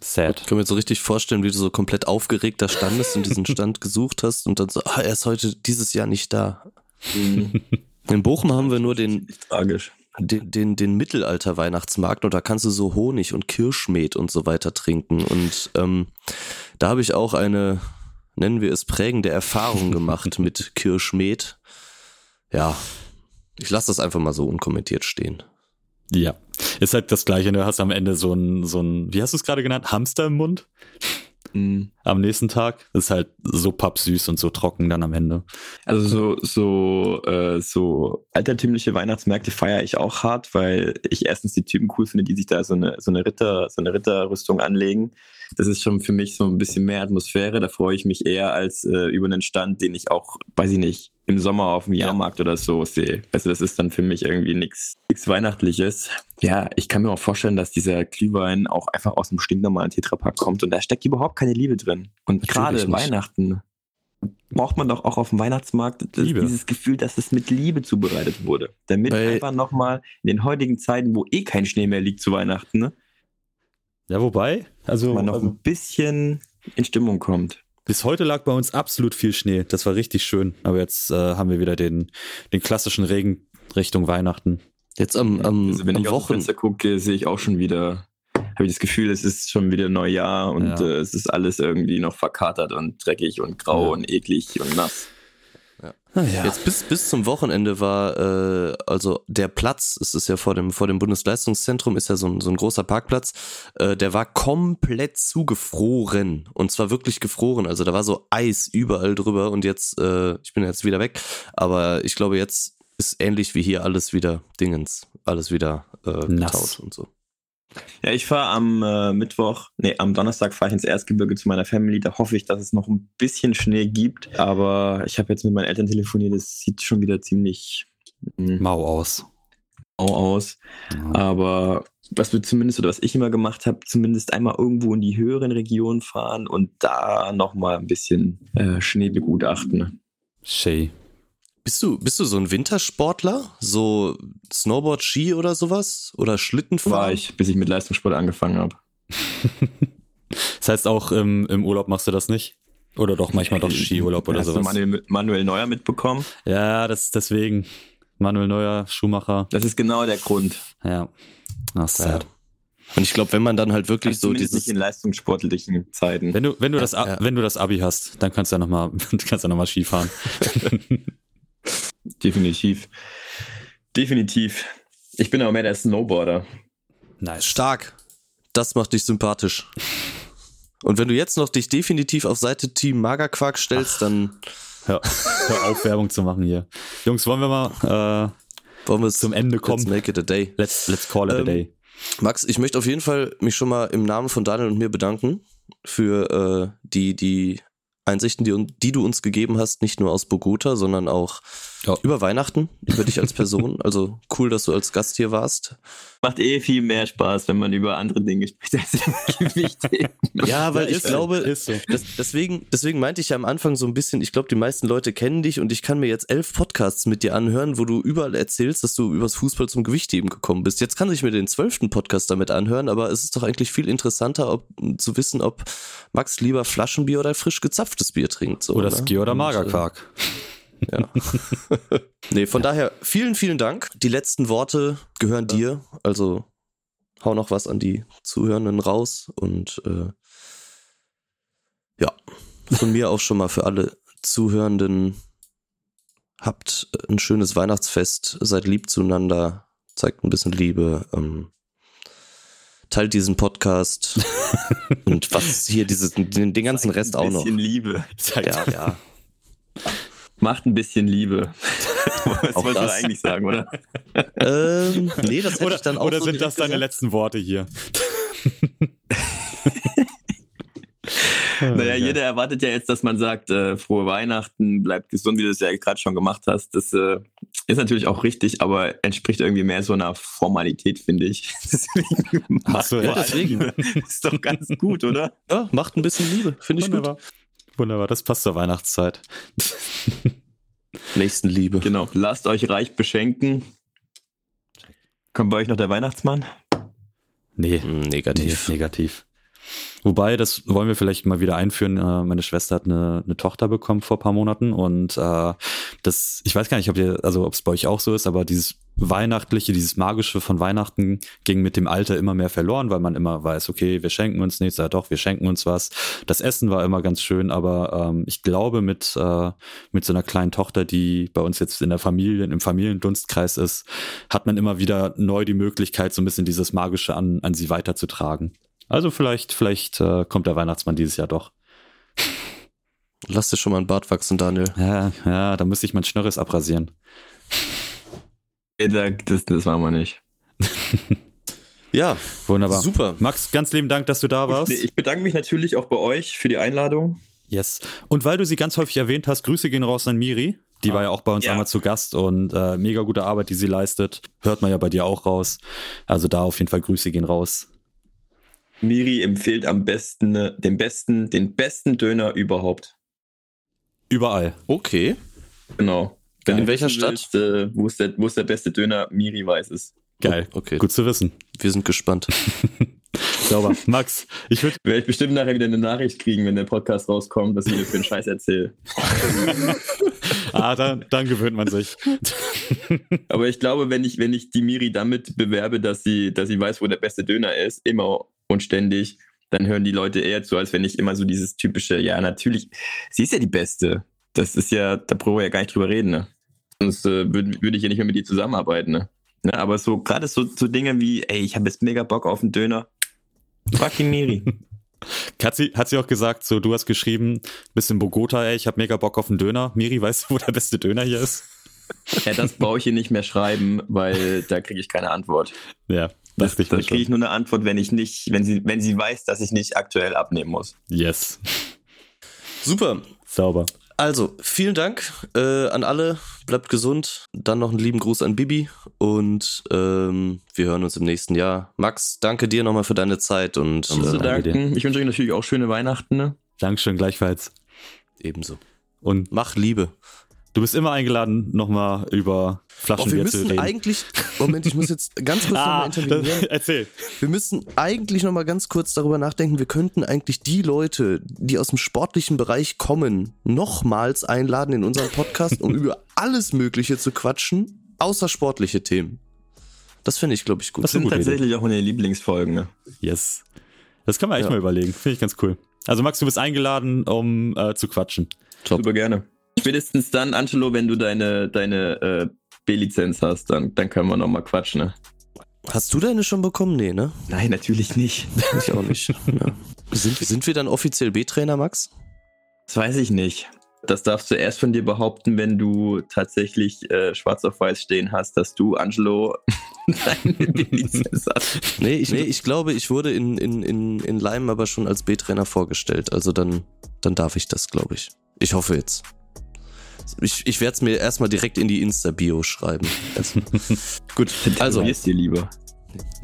Sad. Ich kann mir so richtig vorstellen, wie du so komplett aufgeregt da standest und diesen Stand gesucht hast und dann so, ah, er ist heute dieses Jahr nicht da. Mhm. In Bochum haben wir nur den, tragisch. Den, den, den Mittelalter-Weihnachtsmarkt und da kannst du so Honig und Kirschmet und so weiter trinken. Und ähm, da habe ich auch eine nennen wir es, prägende Erfahrung gemacht mit Kirschmet. Ja, ich lasse das einfach mal so unkommentiert stehen. Ja, ist halt das Gleiche. Du hast am Ende so ein, so ein, wie hast du es gerade genannt, Hamster im Mund. Mhm. Am nächsten Tag ist halt so pappsüß und so trocken dann am Ende. Also so so äh, so altertümliche Weihnachtsmärkte feiere ich auch hart, weil ich erstens die Typen cool finde, die sich da so eine so eine Ritter so eine Ritterrüstung anlegen das ist schon für mich so ein bisschen mehr Atmosphäre. Da freue ich mich eher als äh, über einen Stand, den ich auch, weiß ich nicht, im Sommer auf dem Jahrmarkt oder so sehe. Also das ist dann für mich irgendwie nichts Weihnachtliches. Ja, ich kann mir auch vorstellen, dass dieser Glühwein auch einfach aus dem stinknormalen Tetrapack kommt und da steckt überhaupt keine Liebe drin. Und gerade Weihnachten braucht man doch auch auf dem Weihnachtsmarkt dieses Gefühl, dass es mit Liebe zubereitet wurde. Damit Weil einfach nochmal in den heutigen Zeiten, wo eh kein Schnee mehr liegt zu Weihnachten, ne, ja, wobei, also. Man noch also, ein bisschen in Stimmung kommt. Bis heute lag bei uns absolut viel Schnee. Das war richtig schön. Aber jetzt äh, haben wir wieder den, den klassischen Regen Richtung Weihnachten. Jetzt am, am, also wenn am ich Wochen. auf Fenster gucke, sehe ich auch schon wieder, habe ich das Gefühl, es ist schon wieder Neujahr und ja. äh, es ist alles irgendwie noch verkatert und dreckig und grau ja. und eklig und nass. Ah, ja. Jetzt bis, bis zum Wochenende war, äh, also der Platz, es ist ja vor dem, vor dem Bundesleistungszentrum, ist ja so ein, so ein großer Parkplatz, äh, der war komplett zugefroren. Und zwar wirklich gefroren. Also da war so Eis überall drüber und jetzt, äh, ich bin jetzt wieder weg, aber ich glaube, jetzt ist ähnlich wie hier alles wieder Dingens, alles wieder äh, getaut und so. Ja, ich fahre am äh, Mittwoch, nee, am Donnerstag fahre ich ins Erzgebirge zu meiner Family. Da hoffe ich, dass es noch ein bisschen Schnee gibt. Aber ich habe jetzt mit meinen Eltern telefoniert. Das sieht schon wieder ziemlich mh, mau aus. Mau aus. Ja. Aber was wir zumindest oder was ich immer gemacht habe, zumindest einmal irgendwo in die höheren Regionen fahren und da nochmal ein bisschen äh, Schnee begutachten. Shay. Bist du, bist du so ein Wintersportler? So Snowboard, Ski oder sowas? Oder Schlittenfahren? War ich, bis ich mit Leistungssport angefangen habe. das heißt, auch im, im Urlaub machst du das nicht? Oder doch manchmal doch Skiurlaub oder Hast sowas? Hast du Manuel, Manuel Neuer mitbekommen? Ja, das deswegen. Manuel Neuer, Schumacher. Das ist genau der Grund. Ja. Ach, sad. Und ich glaube, wenn man dann halt wirklich also so dieses nicht in leistungssportlichen Zeiten. Wenn du wenn du das ja. wenn du das Abi hast, dann kannst du ja noch mal kannst du noch mal Skifahren. definitiv. Definitiv. Ich bin aber mehr der Snowboarder. Nice. Stark. Das macht dich sympathisch. Und wenn du jetzt noch dich definitiv auf Seite Team Magerquark stellst, Ach. dann. Hör, hör auf, Werbung zu machen hier. Jungs, wollen wir mal äh, wollen wir zum Ende kommen? Let's make it a day. Let's, let's call it ähm, a day. Max, ich möchte auf jeden Fall mich schon mal im Namen von Daniel und mir bedanken für äh, die, die Einsichten, die, die du uns gegeben hast, nicht nur aus Bogota, sondern auch ja. über Weihnachten, über dich als Person. Also cool, dass du als Gast hier warst. Macht eh viel mehr Spaß, wenn man über andere Dinge spricht als über Gewichte. ja, weil ich glaube, ist so. Das, deswegen, deswegen meinte ich ja am Anfang so ein bisschen, ich glaube, die meisten Leute kennen dich und ich kann mir jetzt elf Podcasts mit dir anhören, wo du überall erzählst, dass du übers Fußball zum Gewichtheben gekommen bist. Jetzt kann ich mir den zwölften Podcast damit anhören, aber es ist doch eigentlich viel interessanter, ob, zu wissen, ob Max lieber Flaschenbier oder frisch gezapftes Bier trinkt. So, oder ne? Ski oder Magerquark. Ja. nee, von daher vielen, vielen Dank. Die letzten Worte gehören ja. dir. Also hau noch was an die Zuhörenden raus und äh, ja, von mir auch schon mal für alle Zuhörenden habt ein schönes Weihnachtsfest, seid lieb zueinander, zeigt ein bisschen Liebe, ähm, teilt diesen Podcast und was hier dieses, den, den ganzen Rest auch noch. Ein bisschen Liebe. Ja, ja. Macht ein bisschen Liebe. das wollte man eigentlich sagen, oder? ähm, nee, das hätte oder, ich dann auch Oder so sind das deine letzten Worte hier? naja, jeder erwartet ja jetzt, dass man sagt, äh, frohe Weihnachten, bleib gesund, wie du es ja gerade schon gemacht hast. Das äh, ist natürlich auch richtig, aber entspricht irgendwie mehr so einer Formalität, finde ich. deswegen Ach so, ja, deswegen. ist doch ganz gut, oder? Ja, macht ein bisschen Liebe, finde ich Wunderbar. gut. Wunderbar, das passt zur Weihnachtszeit. Nächstenliebe. Genau, lasst euch reich beschenken. Kommt bei euch noch der Weihnachtsmann? Nee, hm, negativ. Nee, negativ. Wobei, das wollen wir vielleicht mal wieder einführen. Äh, meine Schwester hat eine, eine Tochter bekommen vor paar Monaten und äh, das, ich weiß gar nicht, ob ihr, also ob es bei euch auch so ist, aber dieses Weihnachtliche, dieses Magische von Weihnachten ging mit dem Alter immer mehr verloren, weil man immer weiß, okay, wir schenken uns nichts, ja doch, wir schenken uns was. Das Essen war immer ganz schön, aber ähm, ich glaube, mit, äh, mit so einer kleinen Tochter, die bei uns jetzt in der Familie, im Familiendunstkreis ist, hat man immer wieder neu die Möglichkeit, so ein bisschen dieses Magische an, an sie weiterzutragen. Also vielleicht, vielleicht äh, kommt der Weihnachtsmann dieses Jahr doch. Lass dir schon mal ein Bart wachsen, Daniel. Ja, ja, da müsste ich mein Schnörres abrasieren. Das, das machen wir nicht. ja, wunderbar. Super. Max, ganz lieben Dank, dass du da warst. Ich bedanke mich natürlich auch bei euch für die Einladung. Yes. Und weil du sie ganz häufig erwähnt hast, Grüße gehen raus an Miri. Die ah, war ja auch bei uns ja. einmal zu Gast und äh, mega gute Arbeit, die sie leistet. Hört man ja bei dir auch raus. Also da auf jeden Fall Grüße gehen raus. Miri empfiehlt am besten den besten, den besten Döner überhaupt. Überall. Okay. Genau. Wenn In welcher Stadt? Willst, äh, wo, ist der, wo ist der beste Döner? Miri weiß es. Geil. Oh, okay. Gut zu wissen. Wir sind gespannt. Sauber. Max, ich würde. Werde ich bestimmt nachher wieder eine Nachricht kriegen, wenn der Podcast rauskommt, dass ich mir für einen Scheiß erzähle. ah, dann, dann gewöhnt man sich. Aber ich glaube, wenn ich, wenn ich die Miri damit bewerbe, dass sie, dass sie weiß, wo der beste Döner ist, immer und ständig, dann hören die Leute eher zu, als wenn ich immer so dieses typische, ja, natürlich, sie ist ja die Beste. Das ist ja, da brauchen wir ja gar nicht drüber reden, ne? Sonst äh, würde würd ich ja nicht mehr mit dir zusammenarbeiten, ne? ne? Aber so, gerade so, so Dinge wie, ey, ich habe jetzt mega Bock auf einen Döner. Fucking Miri. Hat sie, hat sie auch gesagt, so, du hast geschrieben, bist in Bogota, ey, ich habe mega Bock auf einen Döner. Miri, weißt du, wo der beste Döner hier ist? Ja, das brauche ich hier nicht mehr schreiben, weil da kriege ich keine Antwort. Ja, das, da kriege ich nur eine Antwort, wenn ich nicht, wenn sie, wenn sie weiß, dass ich nicht aktuell abnehmen muss. Yes. Super. Sauber. Also, vielen Dank äh, an alle. Bleibt gesund. Dann noch einen lieben Gruß an Bibi und ähm, wir hören uns im nächsten Jahr. Max, danke dir nochmal für deine Zeit und äh, danke Ich wünsche euch natürlich auch schöne Weihnachten. Ne? Dankeschön, gleichfalls. Ebenso. Und mach Liebe. Du bist immer eingeladen, nochmal über Flaschenbier oh, zu reden. Wir müssen eigentlich, Moment, ich muss jetzt ganz kurz ah, nochmal intervenieren. Erzähl. Wir müssen eigentlich nochmal ganz kurz darüber nachdenken, wir könnten eigentlich die Leute, die aus dem sportlichen Bereich kommen, nochmals einladen in unseren Podcast, um über alles Mögliche zu quatschen, außer sportliche Themen. Das finde ich, glaube ich, gut. Das sind tatsächlich Idee. auch meine Lieblingsfolgen. Ne? Yes. Das kann man echt ja. mal überlegen. Finde ich ganz cool. Also Max, du bist eingeladen, um äh, zu quatschen. Top. Super gerne. Spätestens dann, Angelo, wenn du deine, deine äh, B-Lizenz hast, dann, dann können wir nochmal quatschen, ne? Hast du deine schon bekommen? Nee, ne? Nein, natürlich nicht. Ich auch nicht. Ja. Sind, sind wir dann offiziell B-Trainer, Max? Das weiß ich nicht. Das darfst du erst von dir behaupten, wenn du tatsächlich äh, schwarz auf weiß stehen hast, dass du, Angelo, deine B-Lizenz hast. Nee ich, nee, ich glaube, ich wurde in, in, in, in Leim aber schon als B-Trainer vorgestellt. Also dann, dann darf ich das, glaube ich. Ich hoffe jetzt. Ich, ich werde es mir erstmal direkt in die Insta-Bio schreiben. Gut, also. dir lieber.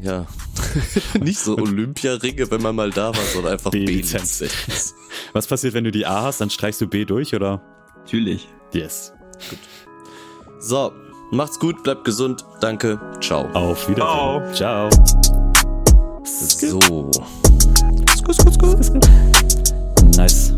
Ja. Nicht so Olympiaringe, wenn man mal da war, sondern einfach B-Lizenz. Was passiert, wenn du die A hast? Dann streichst du B durch, oder? Natürlich. Yes. Gut. So, macht's gut, bleibt gesund. Danke. Ciao. Auf Wiedersehen. Ciao. So. Nice.